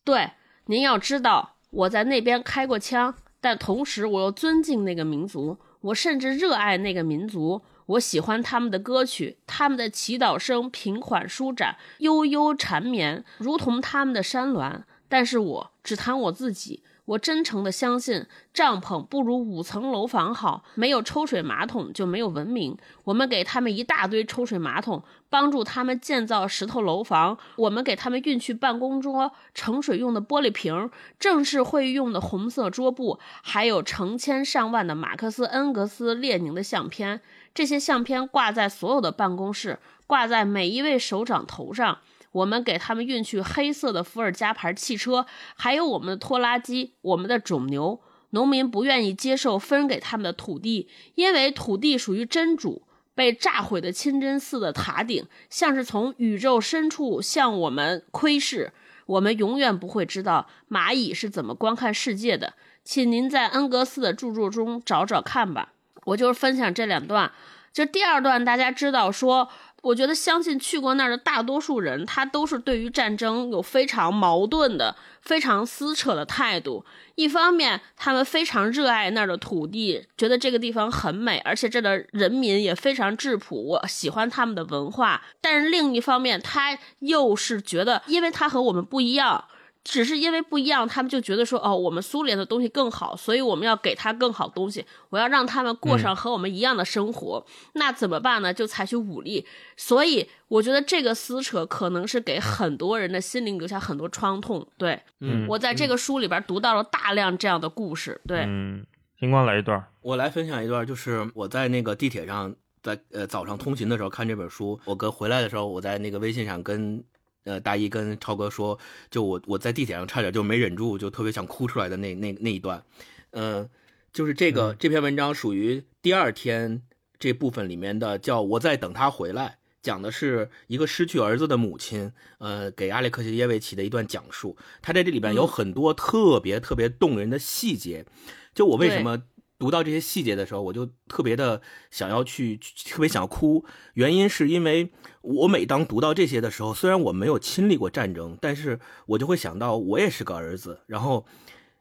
对，您要知道，我在那边开过枪，但同时我又尊敬那个民族，我甚至热爱那个民族。我喜欢他们的歌曲，他们的祈祷声平缓舒展，悠悠缠绵，如同他们的山峦。但是我只谈我自己。”我真诚的相信，帐篷不如五层楼房好。没有抽水马桶就没有文明。我们给他们一大堆抽水马桶，帮助他们建造石头楼房。我们给他们运去办公桌、盛水用的玻璃瓶、正式会议用的红色桌布，还有成千上万的马克思、恩格斯、列宁的相片。这些相片挂在所有的办公室，挂在每一位首长头上。我们给他们运去黑色的伏尔加牌汽车，还有我们的拖拉机，我们的种牛。农民不愿意接受分给他们的土地，因为土地属于真主。被炸毁的清真寺的塔顶，像是从宇宙深处向我们窥视。我们永远不会知道蚂蚁是怎么观看世界的。请您在恩格斯的著作中找找看吧。我就是分享这两段。就第二段，大家知道说。我觉得，相信去过那儿的大多数人，他都是对于战争有非常矛盾的、非常撕扯的态度。一方面，他们非常热爱那儿的土地，觉得这个地方很美，而且这儿的人民也非常质朴，我喜欢他们的文化。但是另一方面，他又是觉得，因为他和我们不一样。只是因为不一样，他们就觉得说，哦，我们苏联的东西更好，所以我们要给他更好东西。我要让他们过上和我们一样的生活，那怎么办呢？就采取武力。所以我觉得这个撕扯可能是给很多人的心灵留下很多创痛。对，嗯，我在这个书里边读到了大量这样的故事。对，嗯，星光来一段，我来分享一段，就是我在那个地铁上，在呃早上通勤的时候看这本书，我哥回来的时候，我在那个微信上跟。呃，大一跟超哥说，就我我在地铁上差点就没忍住，就特别想哭出来的那那那一段，嗯，就是这个这篇文章属于第二天这部分里面的，叫我在等他回来，讲的是一个失去儿子的母亲，呃，给阿列克谢耶维奇的一段讲述。他在这里边有很多特别特别动人的细节。就我为什么读到这些细节的时候，我就特别的想要去，特别想要哭。原因是因为我每当读到这些的时候，虽然我没有亲历过战争，但是我就会想到我也是个儿子，然后，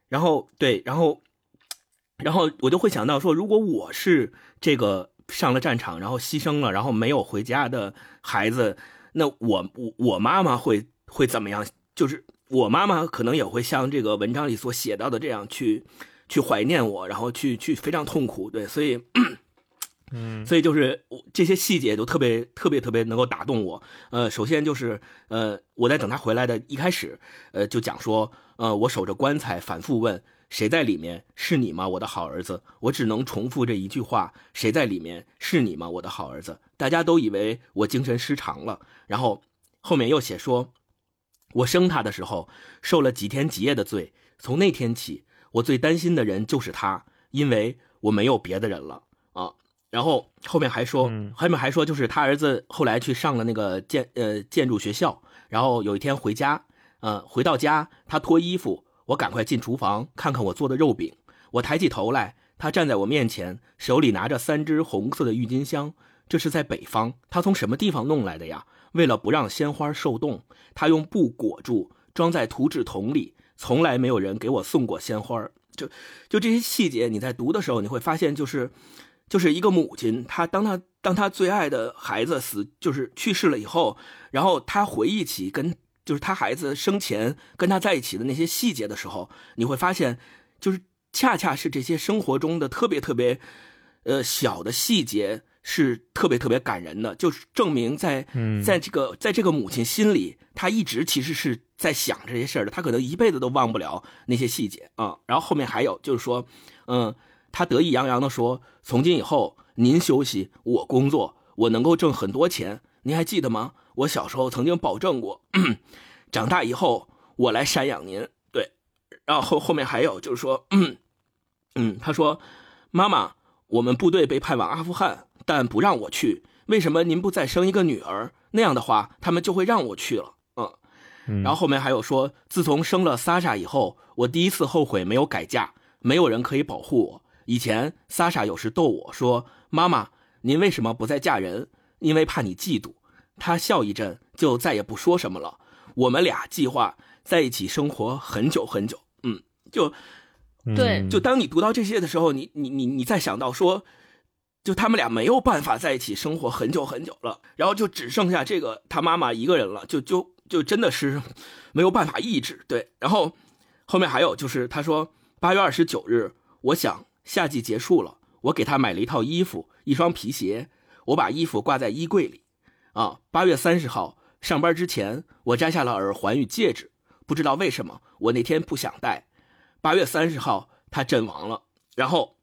然后对，然后，然后我就会想到说，如果我是这个上了战场，然后牺牲了，然后没有回家的孩子，那我我我妈妈会会怎么样？就是我妈妈可能也会像这个文章里所写到的这样去。去怀念我，然后去去非常痛苦，对，所以，嗯，所以就是这些细节都特别特别特别能够打动我。呃，首先就是呃，我在等他回来的一开始，呃，就讲说，呃，我守着棺材，反复问谁在里面，是你吗，我的好儿子？我只能重复这一句话，谁在里面，是你吗，我的好儿子？大家都以为我精神失常了，然后后面又写说，我生他的时候受了几天几夜的罪，从那天起。我最担心的人就是他，因为我没有别的人了啊。然后后面还说，后面还说，就是他儿子后来去上了那个建呃建筑学校，然后有一天回家，呃回到家，他脱衣服，我赶快进厨房看看我做的肉饼。我抬起头来，他站在我面前，手里拿着三只红色的郁金香。这是在北方，他从什么地方弄来的呀？为了不让鲜花受冻，他用布裹住，装在图纸桶里。从来没有人给我送过鲜花就就这些细节，你在读的时候，你会发现，就是就是一个母亲，她当她当她最爱的孩子死，就是去世了以后，然后她回忆起跟就是她孩子生前跟她在一起的那些细节的时候，你会发现，就是恰恰是这些生活中的特别特别，呃小的细节。是特别特别感人的，就是证明在在这个在这个母亲心里，她一直其实是在想这些事儿的，她可能一辈子都忘不了那些细节啊。然后后面还有就是说，嗯，她得意洋洋的说：“从今以后，您休息，我工作，我能够挣很多钱。您还记得吗？我小时候曾经保证过，长大以后我来赡养您。对，然后后后面还有就是说，嗯，他说，妈妈，我们部队被派往阿富汗。”但不让我去，为什么您不再生一个女儿？那样的话，他们就会让我去了。嗯，然后后面还有说，自从生了萨莎以后，我第一次后悔没有改嫁，没有人可以保护我。以前萨莎有时逗我说：“妈妈，您为什么不再嫁人？因为怕你嫉妒。”她笑一阵，就再也不说什么了。我们俩计划在一起生活很久很久。嗯，就对，就当你读到这些的时候，你你你你再想到说。就他们俩没有办法在一起生活很久很久了，然后就只剩下这个他妈妈一个人了，就就就真的是没有办法抑制。对，然后后面还有就是他说八月二十九日，我想夏季结束了，我给他买了一套衣服，一双皮鞋，我把衣服挂在衣柜里。啊，八月三十号上班之前，我摘下了耳环与戒指，不知道为什么我那天不想戴。八月三十号他阵亡了，然后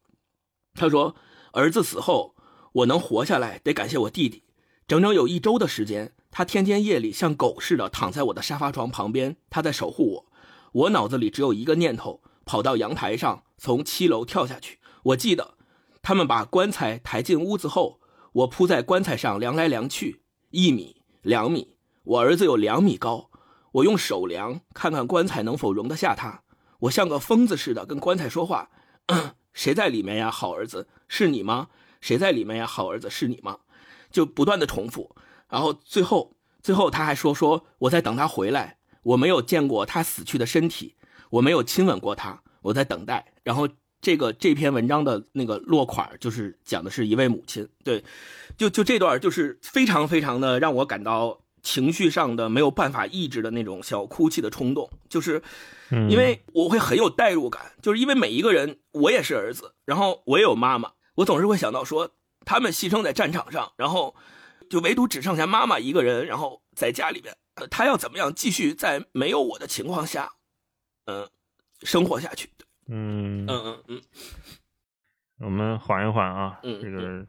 他说。儿子死后，我能活下来得感谢我弟弟。整整有一周的时间，他天天夜里像狗似的躺在我的沙发床旁边，他在守护我。我脑子里只有一个念头：跑到阳台上，从七楼跳下去。我记得，他们把棺材抬进屋子后，我扑在棺材上量来量去，一米、两米。我儿子有两米高，我用手量，看看棺材能否容得下他。我像个疯子似的跟棺材说话。谁在里面呀，好儿子，是你吗？谁在里面呀，好儿子，是你吗？就不断的重复，然后最后，最后他还说说我在等他回来，我没有见过他死去的身体，我没有亲吻过他，我在等待。然后这个这篇文章的那个落款就是讲的是一位母亲，对，就就这段就是非常非常的让我感到。情绪上的没有办法抑制的那种小哭泣的冲动，就是因为我会很有代入感，就是因为每一个人，我也是儿子，然后我也有妈妈，我总是会想到说，他们牺牲在战场上，然后就唯独只剩下妈妈一个人，然后在家里边，他要怎么样继续在没有我的情况下，嗯，生活下去？嗯。嗯嗯嗯，我们缓一缓啊，这个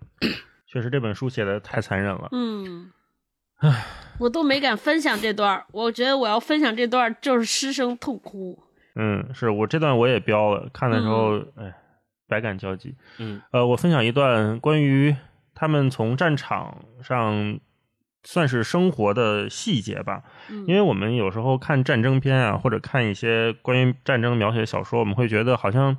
确实这本书写的太残忍了，嗯。唉，我都没敢分享这段我觉得我要分享这段就是失声痛哭。嗯，是我这段我也标了，看的时候，哎，百感交集。嗯，呃，我分享一段关于他们从战场上算是生活的细节吧。嗯，因为我们有时候看战争片啊，或者看一些关于战争描写的小说，我们会觉得好像。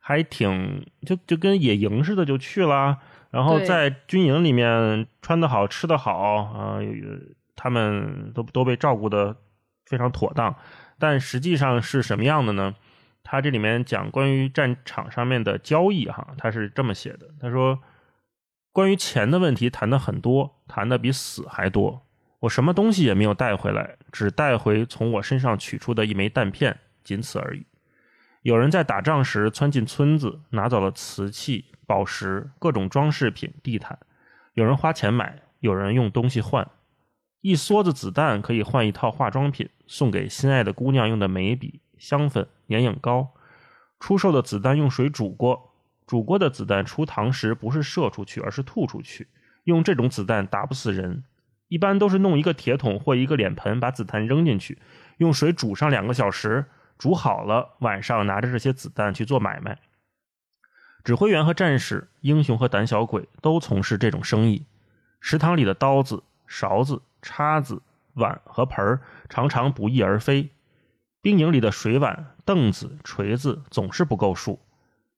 还挺就就跟野营似的就去了，然后在军营里面穿得好吃得好啊、他们都都被照顾的非常妥当，但实际上是什么样的呢？他这里面讲关于战场上面的交易哈，他是这么写的，他说关于钱的问题谈的很多，谈的比死还多。我什么东西也没有带回来，只带回从我身上取出的一枚弹片，仅此而已。有人在打仗时窜进村子，拿走了瓷器、宝石、各种装饰品、地毯。有人花钱买，有人用东西换。一梭子子弹可以换一套化妆品，送给心爱的姑娘用的眉笔、香粉、眼影膏。出售的子弹用水煮过，煮过的子弹出膛时不是射出去，而是吐出去。用这种子弹打不死人，一般都是弄一个铁桶或一个脸盆，把子弹扔进去，用水煮上两个小时，煮好了，晚上拿着这些子弹去做买卖。指挥员和战士、英雄和胆小鬼都从事这种生意。食堂里的刀子、勺子、叉子、碗和盆儿常常不翼而飞。兵营里的水碗、凳子、锤子总是不够数。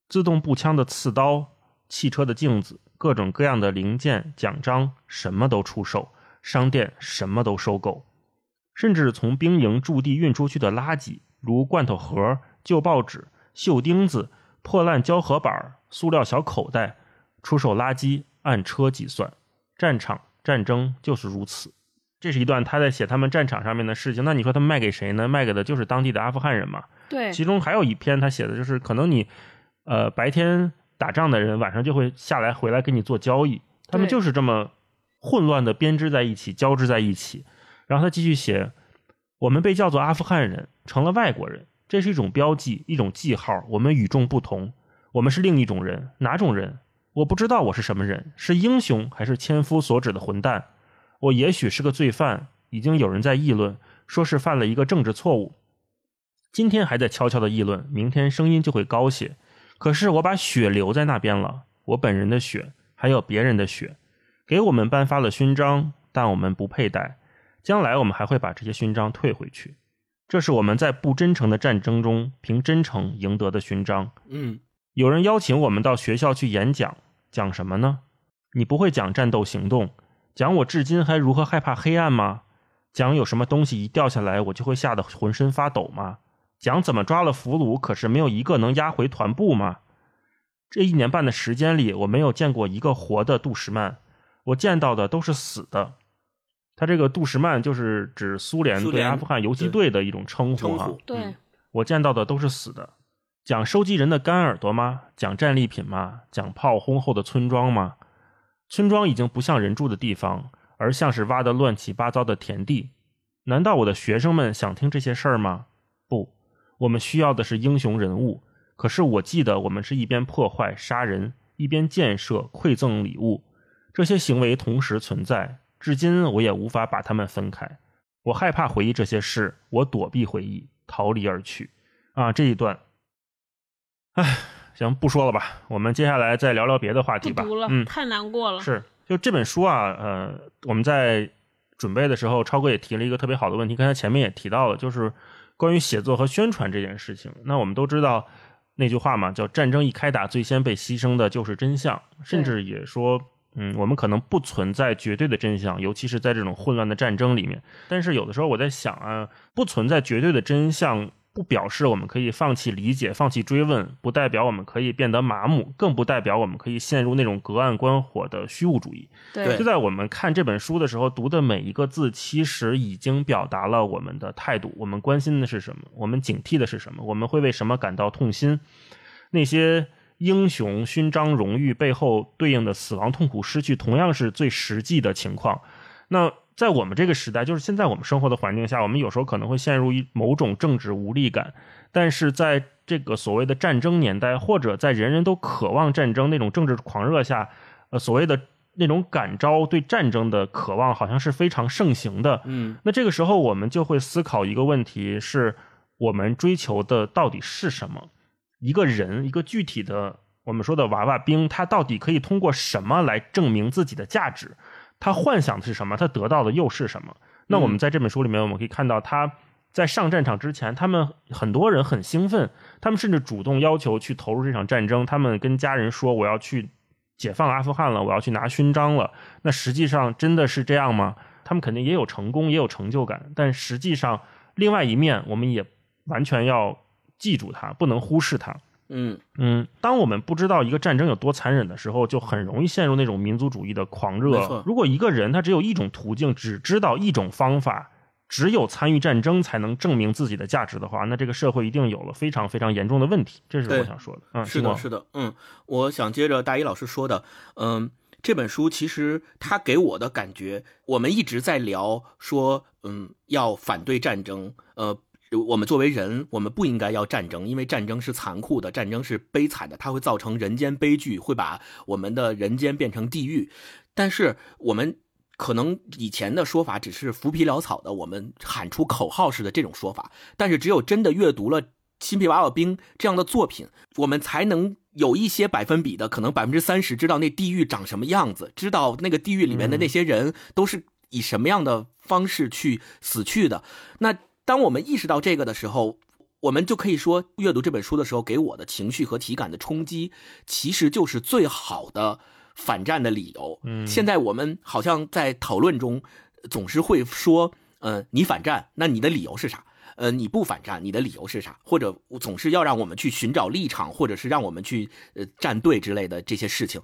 自动步枪的刺刀、汽车的镜子、各种各样的零件、奖章，什么都出售。商店什么都收购，甚至从兵营驻地运出去的垃圾，如罐头盒、旧报纸、锈钉子、破烂胶合板、塑料小口袋，出售垃圾按车计算。战场战争就是如此。这是一段他在写他们战场上面的事情。那你说他们卖给谁呢？卖给的就是当地的阿富汗人嘛。对，其中还有一篇他写的就是，可能你，呃，白天打仗的人晚上就会下来回来跟你做交易，他们就是这么混乱的编织在一起，交织在一起。然后他继续写，我们被叫做阿富汗人，成了外国人，这是一种标记，一种记号，我们与众不同，我们是另一种人，哪种人？我不知道我是什么人，是英雄还是千夫所指的混蛋？我也许是个罪犯，已经有人在议论，说是犯了一个政治错误。今天还在悄悄的议论，明天声音就会高些。可是我把血留在那边了，我本人的血，还有别人的血，给我们颁发了勋章，但我们不佩戴。将来我们还会把这些勋章退回去。这是我们在不真诚的战争中凭真诚赢得的勋章。嗯，有人邀请我们到学校去演讲，讲什么呢？你不会讲战斗行动，讲我至今还如何害怕黑暗吗？讲有什么东西一掉下来我就会吓得浑身发抖吗？讲怎么抓了俘虏，可是没有一个能押回团部吗？这一年半的时间里，我没有见过一个活的杜什曼，我见到的都是死的。他这个杜什曼就是指苏联对阿富汗游击队的一种称呼哈。嗯我见到的都是死的。讲收集人的干耳朵吗？讲战利品吗？讲炮轰后的村庄吗？村庄已经不像人住的地方，而像是挖的乱七八糟的田地。难道我的学生们想听这些事儿吗？不，我们需要的是英雄人物。可是我记得我们是一边破坏、杀人，一边建设、馈赠礼物，这些行为同时存在，至今我也无法把他们分开。我害怕回忆这些事，我躲避回忆，逃离而去。啊，这一段，唉，行，不说了吧。我们接下来再聊聊别的话题吧。读了，嗯，太难过了。是，就这本书啊，呃，我们在准备的时候，超哥也提了一个特别好的问题，刚才前面也提到了，就是关于写作和宣传这件事情。那我们都知道那句话嘛，叫“战争一开打，最先被牺牲的就是真相”，甚至也说，嗯，我们可能不存在绝对的真相，尤其是在这种混乱的战争里面。但是有的时候我在想啊，不存在绝对的真相。不表示我们可以放弃理解、放弃追问，不代表我们可以变得麻木，更不代表我们可以陷入那种隔岸观火的虚无主义。对就在我们看这本书的时候，读的每一个字，其实已经表达了我们的态度。我们关心的是什么？我们警惕的是什么？我们会为什么感到痛心？那些英雄勋章、荣誉背后对应的死亡、痛苦、失去，同样是最实际的情况。那在我们这个时代，就是现在我们生活的环境下，我们有时候可能会陷入一某种政治无力感，但是在这个所谓的战争年代，或者在人人都渴望战争那种政治狂热下，呃，所谓的那种感召对战争的渴望，好像是非常盛行的。嗯，那这个时候，我们就会思考一个问题：是我们追求的到底是什么？一个人，一个具体的我们说的娃娃兵，他到底可以通过什么来证明自己的价值？他幻想的是什么？他得到的又是什么？那我们在这本书里面，我们可以看到他在上战场之前，他们很多人很兴奋，他们甚至主动要求去投入这场战争。他们跟家人说：“我要去解放阿富汗了，我要去拿勋章了。”那实际上真的是这样吗？他们肯定也有成功，也有成就感，但实际上另外一面，我们也完全要记住它，不能忽视它。嗯嗯，当我们不知道一个战争有多残忍的时候，就很容易陷入那种民族主义的狂热。如果一个人他只有一种途径，只知道一种方法，只有参与战争才能证明自己的价值的话，那这个社会一定有了非常非常严重的问题。这是我想说的。嗯，是的，是的。嗯，我想接着大一老师说的，嗯，这本书其实他给我的感觉，我们一直在聊说，嗯，要反对战争，呃。我们作为人，我们不应该要战争，因为战争是残酷的，战争是悲惨的，它会造成人间悲剧，会把我们的人间变成地狱。但是我们可能以前的说法只是浮皮潦草的，我们喊出口号式的这种说法。但是只有真的阅读了《新皮娃娃兵》这样的作品，我们才能有一些百分比的，可能百分之三十知道那地狱长什么样子，知道那个地狱里面的那些人都是以什么样的方式去死去的。那。当我们意识到这个的时候，我们就可以说，阅读这本书的时候，给我的情绪和体感的冲击，其实就是最好的反战的理由。嗯，现在我们好像在讨论中，总是会说，呃，你反战，那你的理由是啥？呃，你不反战，你的理由是啥？或者总是要让我们去寻找立场，或者是让我们去呃站队之类的这些事情。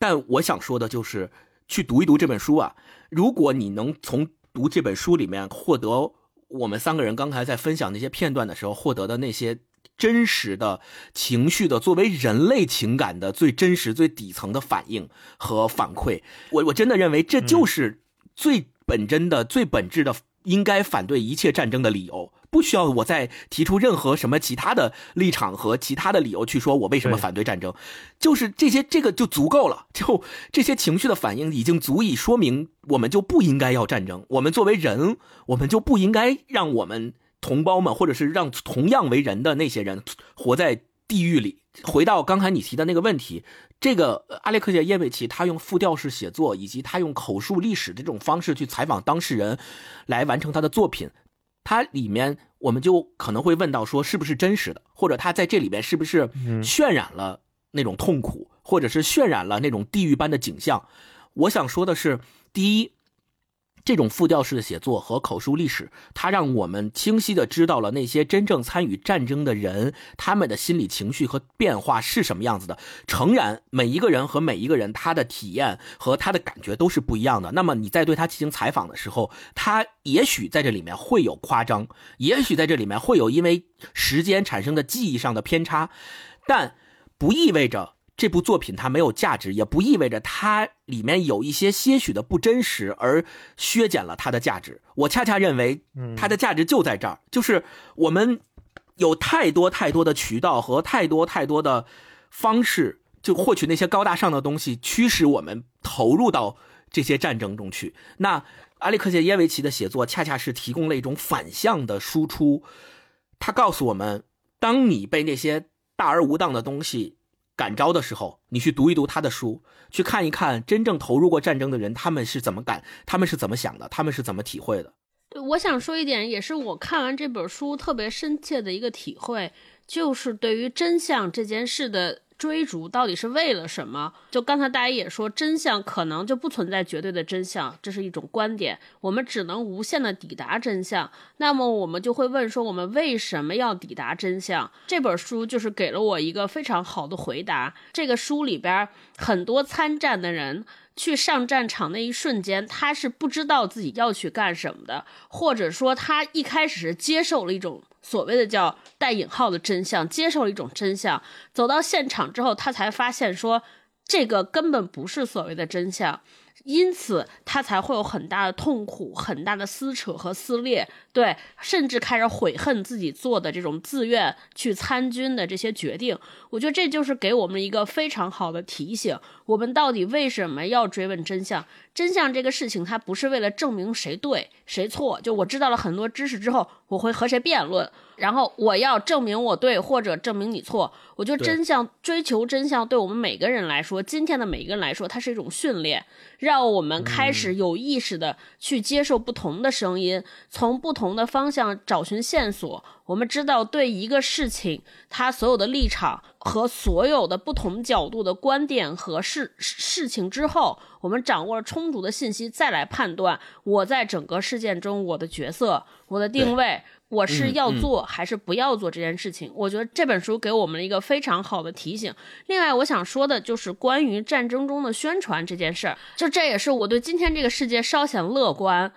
但我想说的就是，去读一读这本书啊，如果你能从读这本书里面获得。我们三个人刚才在分享那些片段的时候，获得的那些真实的情绪的，作为人类情感的最真实、最底层的反应和反馈，我我真的认为这就是最本真的、最本质的。应该反对一切战争的理由，不需要我再提出任何什么其他的立场和其他的理由去说我为什么反对战争，就是这些，这个就足够了。就这些情绪的反应已经足以说明，我们就不应该要战争。我们作为人，我们就不应该让我们同胞们，或者是让同样为人的那些人活在地狱里。回到刚才你提的那个问题，这个阿列克谢耶维奇他用复调式写作，以及他用口述历史这种方式去采访当事人，来完成他的作品。它里面我们就可能会问到说，是不是真实的？或者他在这里面是不是渲染了那种痛苦，或者是渲染了那种地狱般的景象？我想说的是，第一。这种复调式的写作和口述历史，它让我们清晰的知道了那些真正参与战争的人，他们的心理情绪和变化是什么样子的。诚然，每一个人和每一个人他的体验和他的感觉都是不一样的。那么你在对他进行采访的时候，他也许在这里面会有夸张，也许在这里面会有因为时间产生的记忆上的偏差，但不意味着。这部作品它没有价值，也不意味着它里面有一些些许的不真实而削减了它的价值。我恰恰认为，它的价值就在这儿，就是我们有太多太多的渠道和太多太多的方式，就获取那些高大上的东西，驱使我们投入到这些战争中去。那阿里克谢耶维奇的写作恰恰是提供了一种反向的输出，他告诉我们，当你被那些大而无当的东西。感召的时候，你去读一读他的书，去看一看真正投入过战争的人，他们是怎么感，他们是怎么想的，他们是怎么体会的。对，我想说一点，也是我看完这本书特别深切的一个体会，就是对于真相这件事的。追逐到底是为了什么？就刚才大家也说，真相可能就不存在绝对的真相，这是一种观点。我们只能无限的抵达真相。那么我们就会问说，我们为什么要抵达真相？这本书就是给了我一个非常好的回答。这个书里边很多参战的人。去上战场那一瞬间，他是不知道自己要去干什么的，或者说他一开始是接受了一种所谓的叫带引号的真相，接受了一种真相，走到现场之后，他才发现说这个根本不是所谓的真相。因此，他才会有很大的痛苦、很大的撕扯和撕裂，对，甚至开始悔恨自己做的这种自愿去参军的这些决定。我觉得这就是给我们一个非常好的提醒：我们到底为什么要追问真相？真相这个事情，它不是为了证明谁对谁错。就我知道了很多知识之后，我会和谁辩论。然后我要证明我对，或者证明你错。我觉得真相追求真相，对我们每个人来说，今天的每一个人来说，它是一种训练，让。我们开始有意识的去接受不同的声音，从不同的方向找寻线索。我们知道，对一个事情，它所有的立场和所有的不同角度的观点和事事情之后，我们掌握了充足的信息，再来判断我在整个事件中我的角色、我的定位，我是要做还是不要做这件事情。我觉得这本书给我们了一个非常好的提醒。另外，我想说的就是关于战争中的宣传这件事儿，就这也是我对今天这个世界稍显乐观。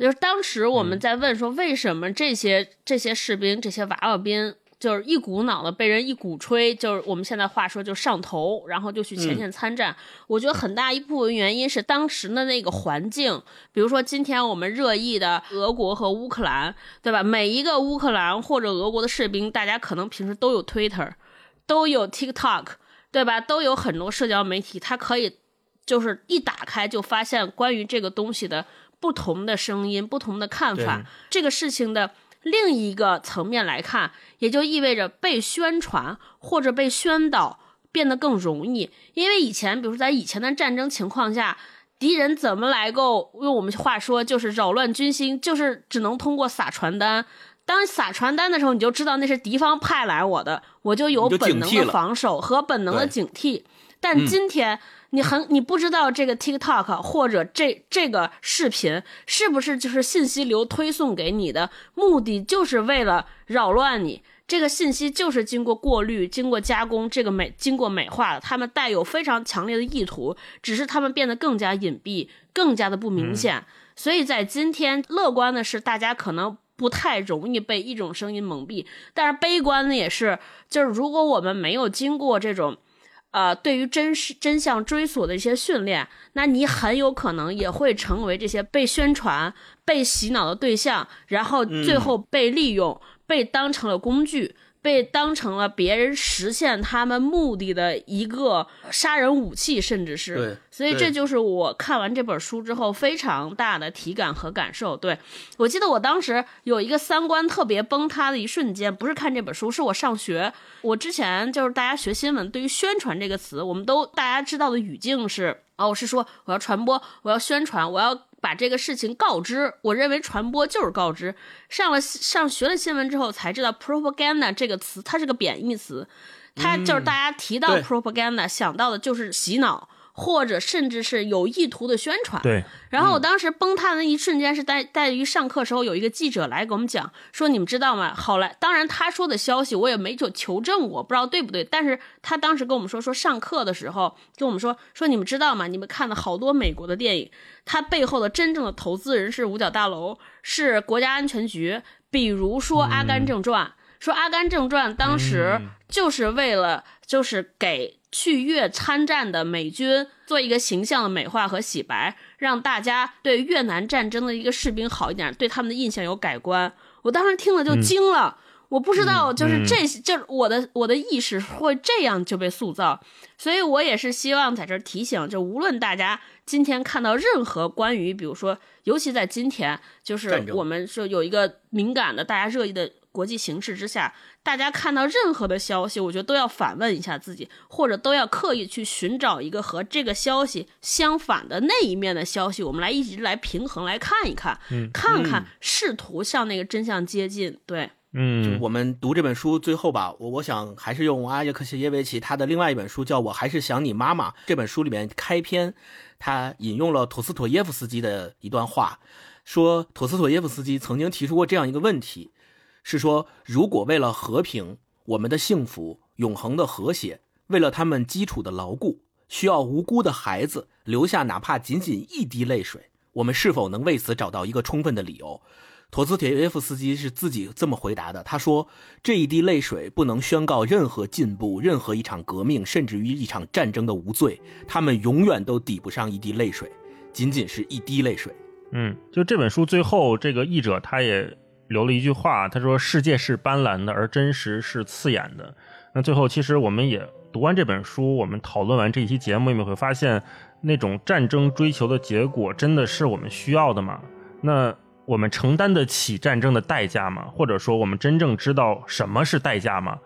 就是当时我们在问说，为什么这些这些士兵、这些娃娃兵，就是一股脑的被人一鼓吹，就是我们现在话说就上头，然后就去前线参战。我觉得很大一部分原因是当时的那个环境，比如说今天我们热议的俄国和乌克兰，对吧？每一个乌克兰或者俄国的士兵，大家可能平时都有 Twitter，都有 TikTok，对吧？都有很多社交媒体，他可以就是一打开就发现关于这个东西的。不同的声音，不同的看法，这个事情的另一个层面来看，也就意味着被宣传或者被宣导变得更容易。因为以前，比如说在以前的战争情况下，敌人怎么来够用我们话说就是扰乱军心，就是只能通过撒传单。当撒传单的时候，你就知道那是敌方派来我的，我就有本能的防守和本能的警惕。但今天。你很你不知道这个 TikTok 或者这这个视频是不是就是信息流推送给你的目的，就是为了扰乱你。这个信息就是经过过滤、经过加工，这个美经过美化的，他们带有非常强烈的意图，只是他们变得更加隐蔽、更加的不明显。所以在今天，乐观的是大家可能不太容易被一种声音蒙蔽，但是悲观的也是，就是如果我们没有经过这种。呃，对于真实真相追索的一些训练，那你很有可能也会成为这些被宣传、被洗脑的对象，然后最后被利用，被当成了工具。被当成了别人实现他们目的的一个杀人武器，甚至是，所以这就是我看完这本书之后非常大的体感和感受。对我记得我当时有一个三观特别崩塌的一瞬间，不是看这本书，是我上学。我之前就是大家学新闻，对于宣传这个词，我们都大家知道的语境是哦，是说我要传播，我要宣传，我要。把这个事情告知，我认为传播就是告知。上了上学了新闻之后才知道，propaganda 这个词它是个贬义词，它就是大家提到 propaganda 想到的就是洗脑。或者甚至是有意图的宣传。对。然后我当时崩塌的一瞬间是在在于上课时候有一个记者来给我们讲说你们知道吗？好来，当然他说的消息我也没有求证过，不知道对不对。但是他当时跟我们说说上课的时候跟我们说说你们知道吗？你们看了好多美国的电影，它背后的真正的投资人是五角大楼，是国家安全局。比如说《阿甘正传》，说《阿甘正传》当时就是为了就是给。去越参战的美军做一个形象的美化和洗白，让大家对越南战争的一个士兵好一点，对他们的印象有改观。我当时听了就惊了，我不知道就是这，就是我的我的意识会这样就被塑造，所以我也是希望在这提醒，就无论大家今天看到任何关于，比如说，尤其在今天，就是我们说有一个敏感的、大家热议的。国际形势之下，大家看到任何的消息，我觉得都要反问一下自己，或者都要刻意去寻找一个和这个消息相反的那一面的消息，我们来一直来平衡来看一看，看看试图向那个真相接近。对，嗯，我们读这本书最后吧，我我想还是用阿耶克谢耶维奇他的另外一本书叫《我还是想你妈妈》这本书里面开篇，他引用了陀思妥耶夫斯基的一段话，说陀思妥耶夫斯基曾经提出过这样一个问题。是说，如果为了和平、我们的幸福、永恒的和谐，为了他们基础的牢固，需要无辜的孩子留下哪怕仅仅一滴泪水，我们是否能为此找到一个充分的理由？陀思铁耶夫斯基是自己这么回答的。他说：“这一滴泪水不能宣告任何进步、任何一场革命，甚至于一场战争的无罪。他们永远都抵不上一滴泪水，仅仅是一滴泪水。”嗯，就这本书最后，这个译者他也。留了一句话，他说：“世界是斑斓的，而真实是刺眼的。”那最后，其实我们也读完这本书，我们讨论完这一期节目，你们会发现，那种战争追求的结果，真的是我们需要的吗？那我们承担得起战争的代价吗？或者说，我们真正知道什么是代价吗？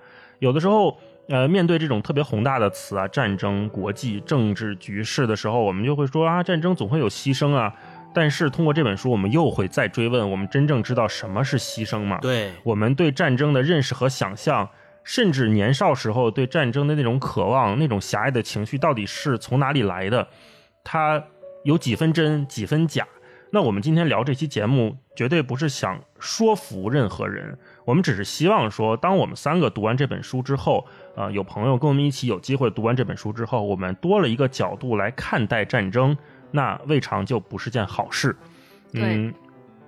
有的时候，呃，面对这种特别宏大的词啊，战争、国际政治局势的时候，我们就会说啊，战争总会有牺牲啊。但是通过这本书，我们又会再追问：我们真正知道什么是牺牲吗？对，我们对战争的认识和想象，甚至年少时候对战争的那种渴望、那种狭隘的情绪，到底是从哪里来的？它有几分真，几分假？那我们今天聊这期节目，绝对不是想说服任何人，我们只是希望说，当我们三个读完这本书之后。呃，有朋友跟我们一起有机会读完这本书之后，我们多了一个角度来看待战争，那未尝就不是件好事。嗯，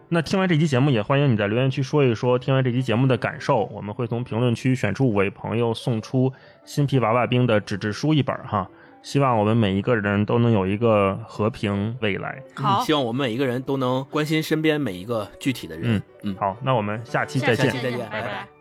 那听完这期节目，也欢迎你在留言区说一说听完这期节目的感受。我们会从评论区选出五位朋友，送出新皮娃娃兵的纸质书一本哈。希望我们每一个人都能有一个和平未来。好，希望我们每一个人都能关心身边每一个具体的人。嗯嗯，好，那我们下期再见，再见，拜拜。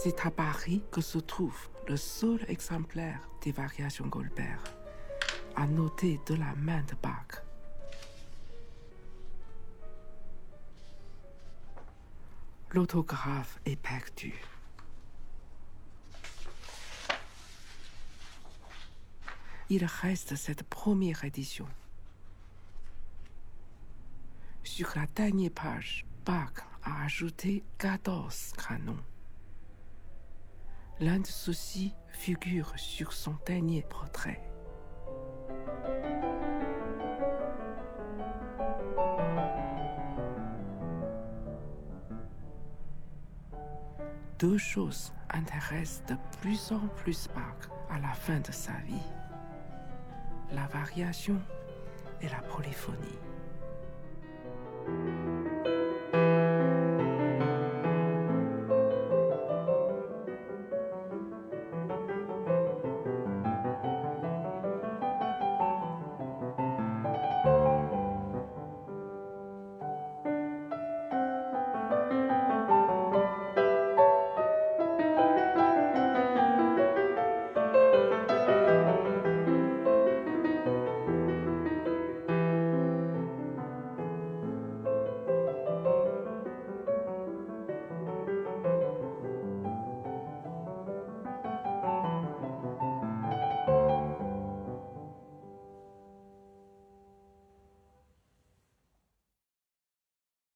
C'est à Paris que se trouve le seul exemplaire des variations Goldberg, annoté de la main de Bach. L'autographe est perdu. Il reste cette première édition. Sur la dernière page, Bach a ajouté 14 canons. L'un de ceux-ci figure sur son dernier portrait. Deux choses intéressent de plus en plus Bach à la fin de sa vie. La variation et la polyphonie.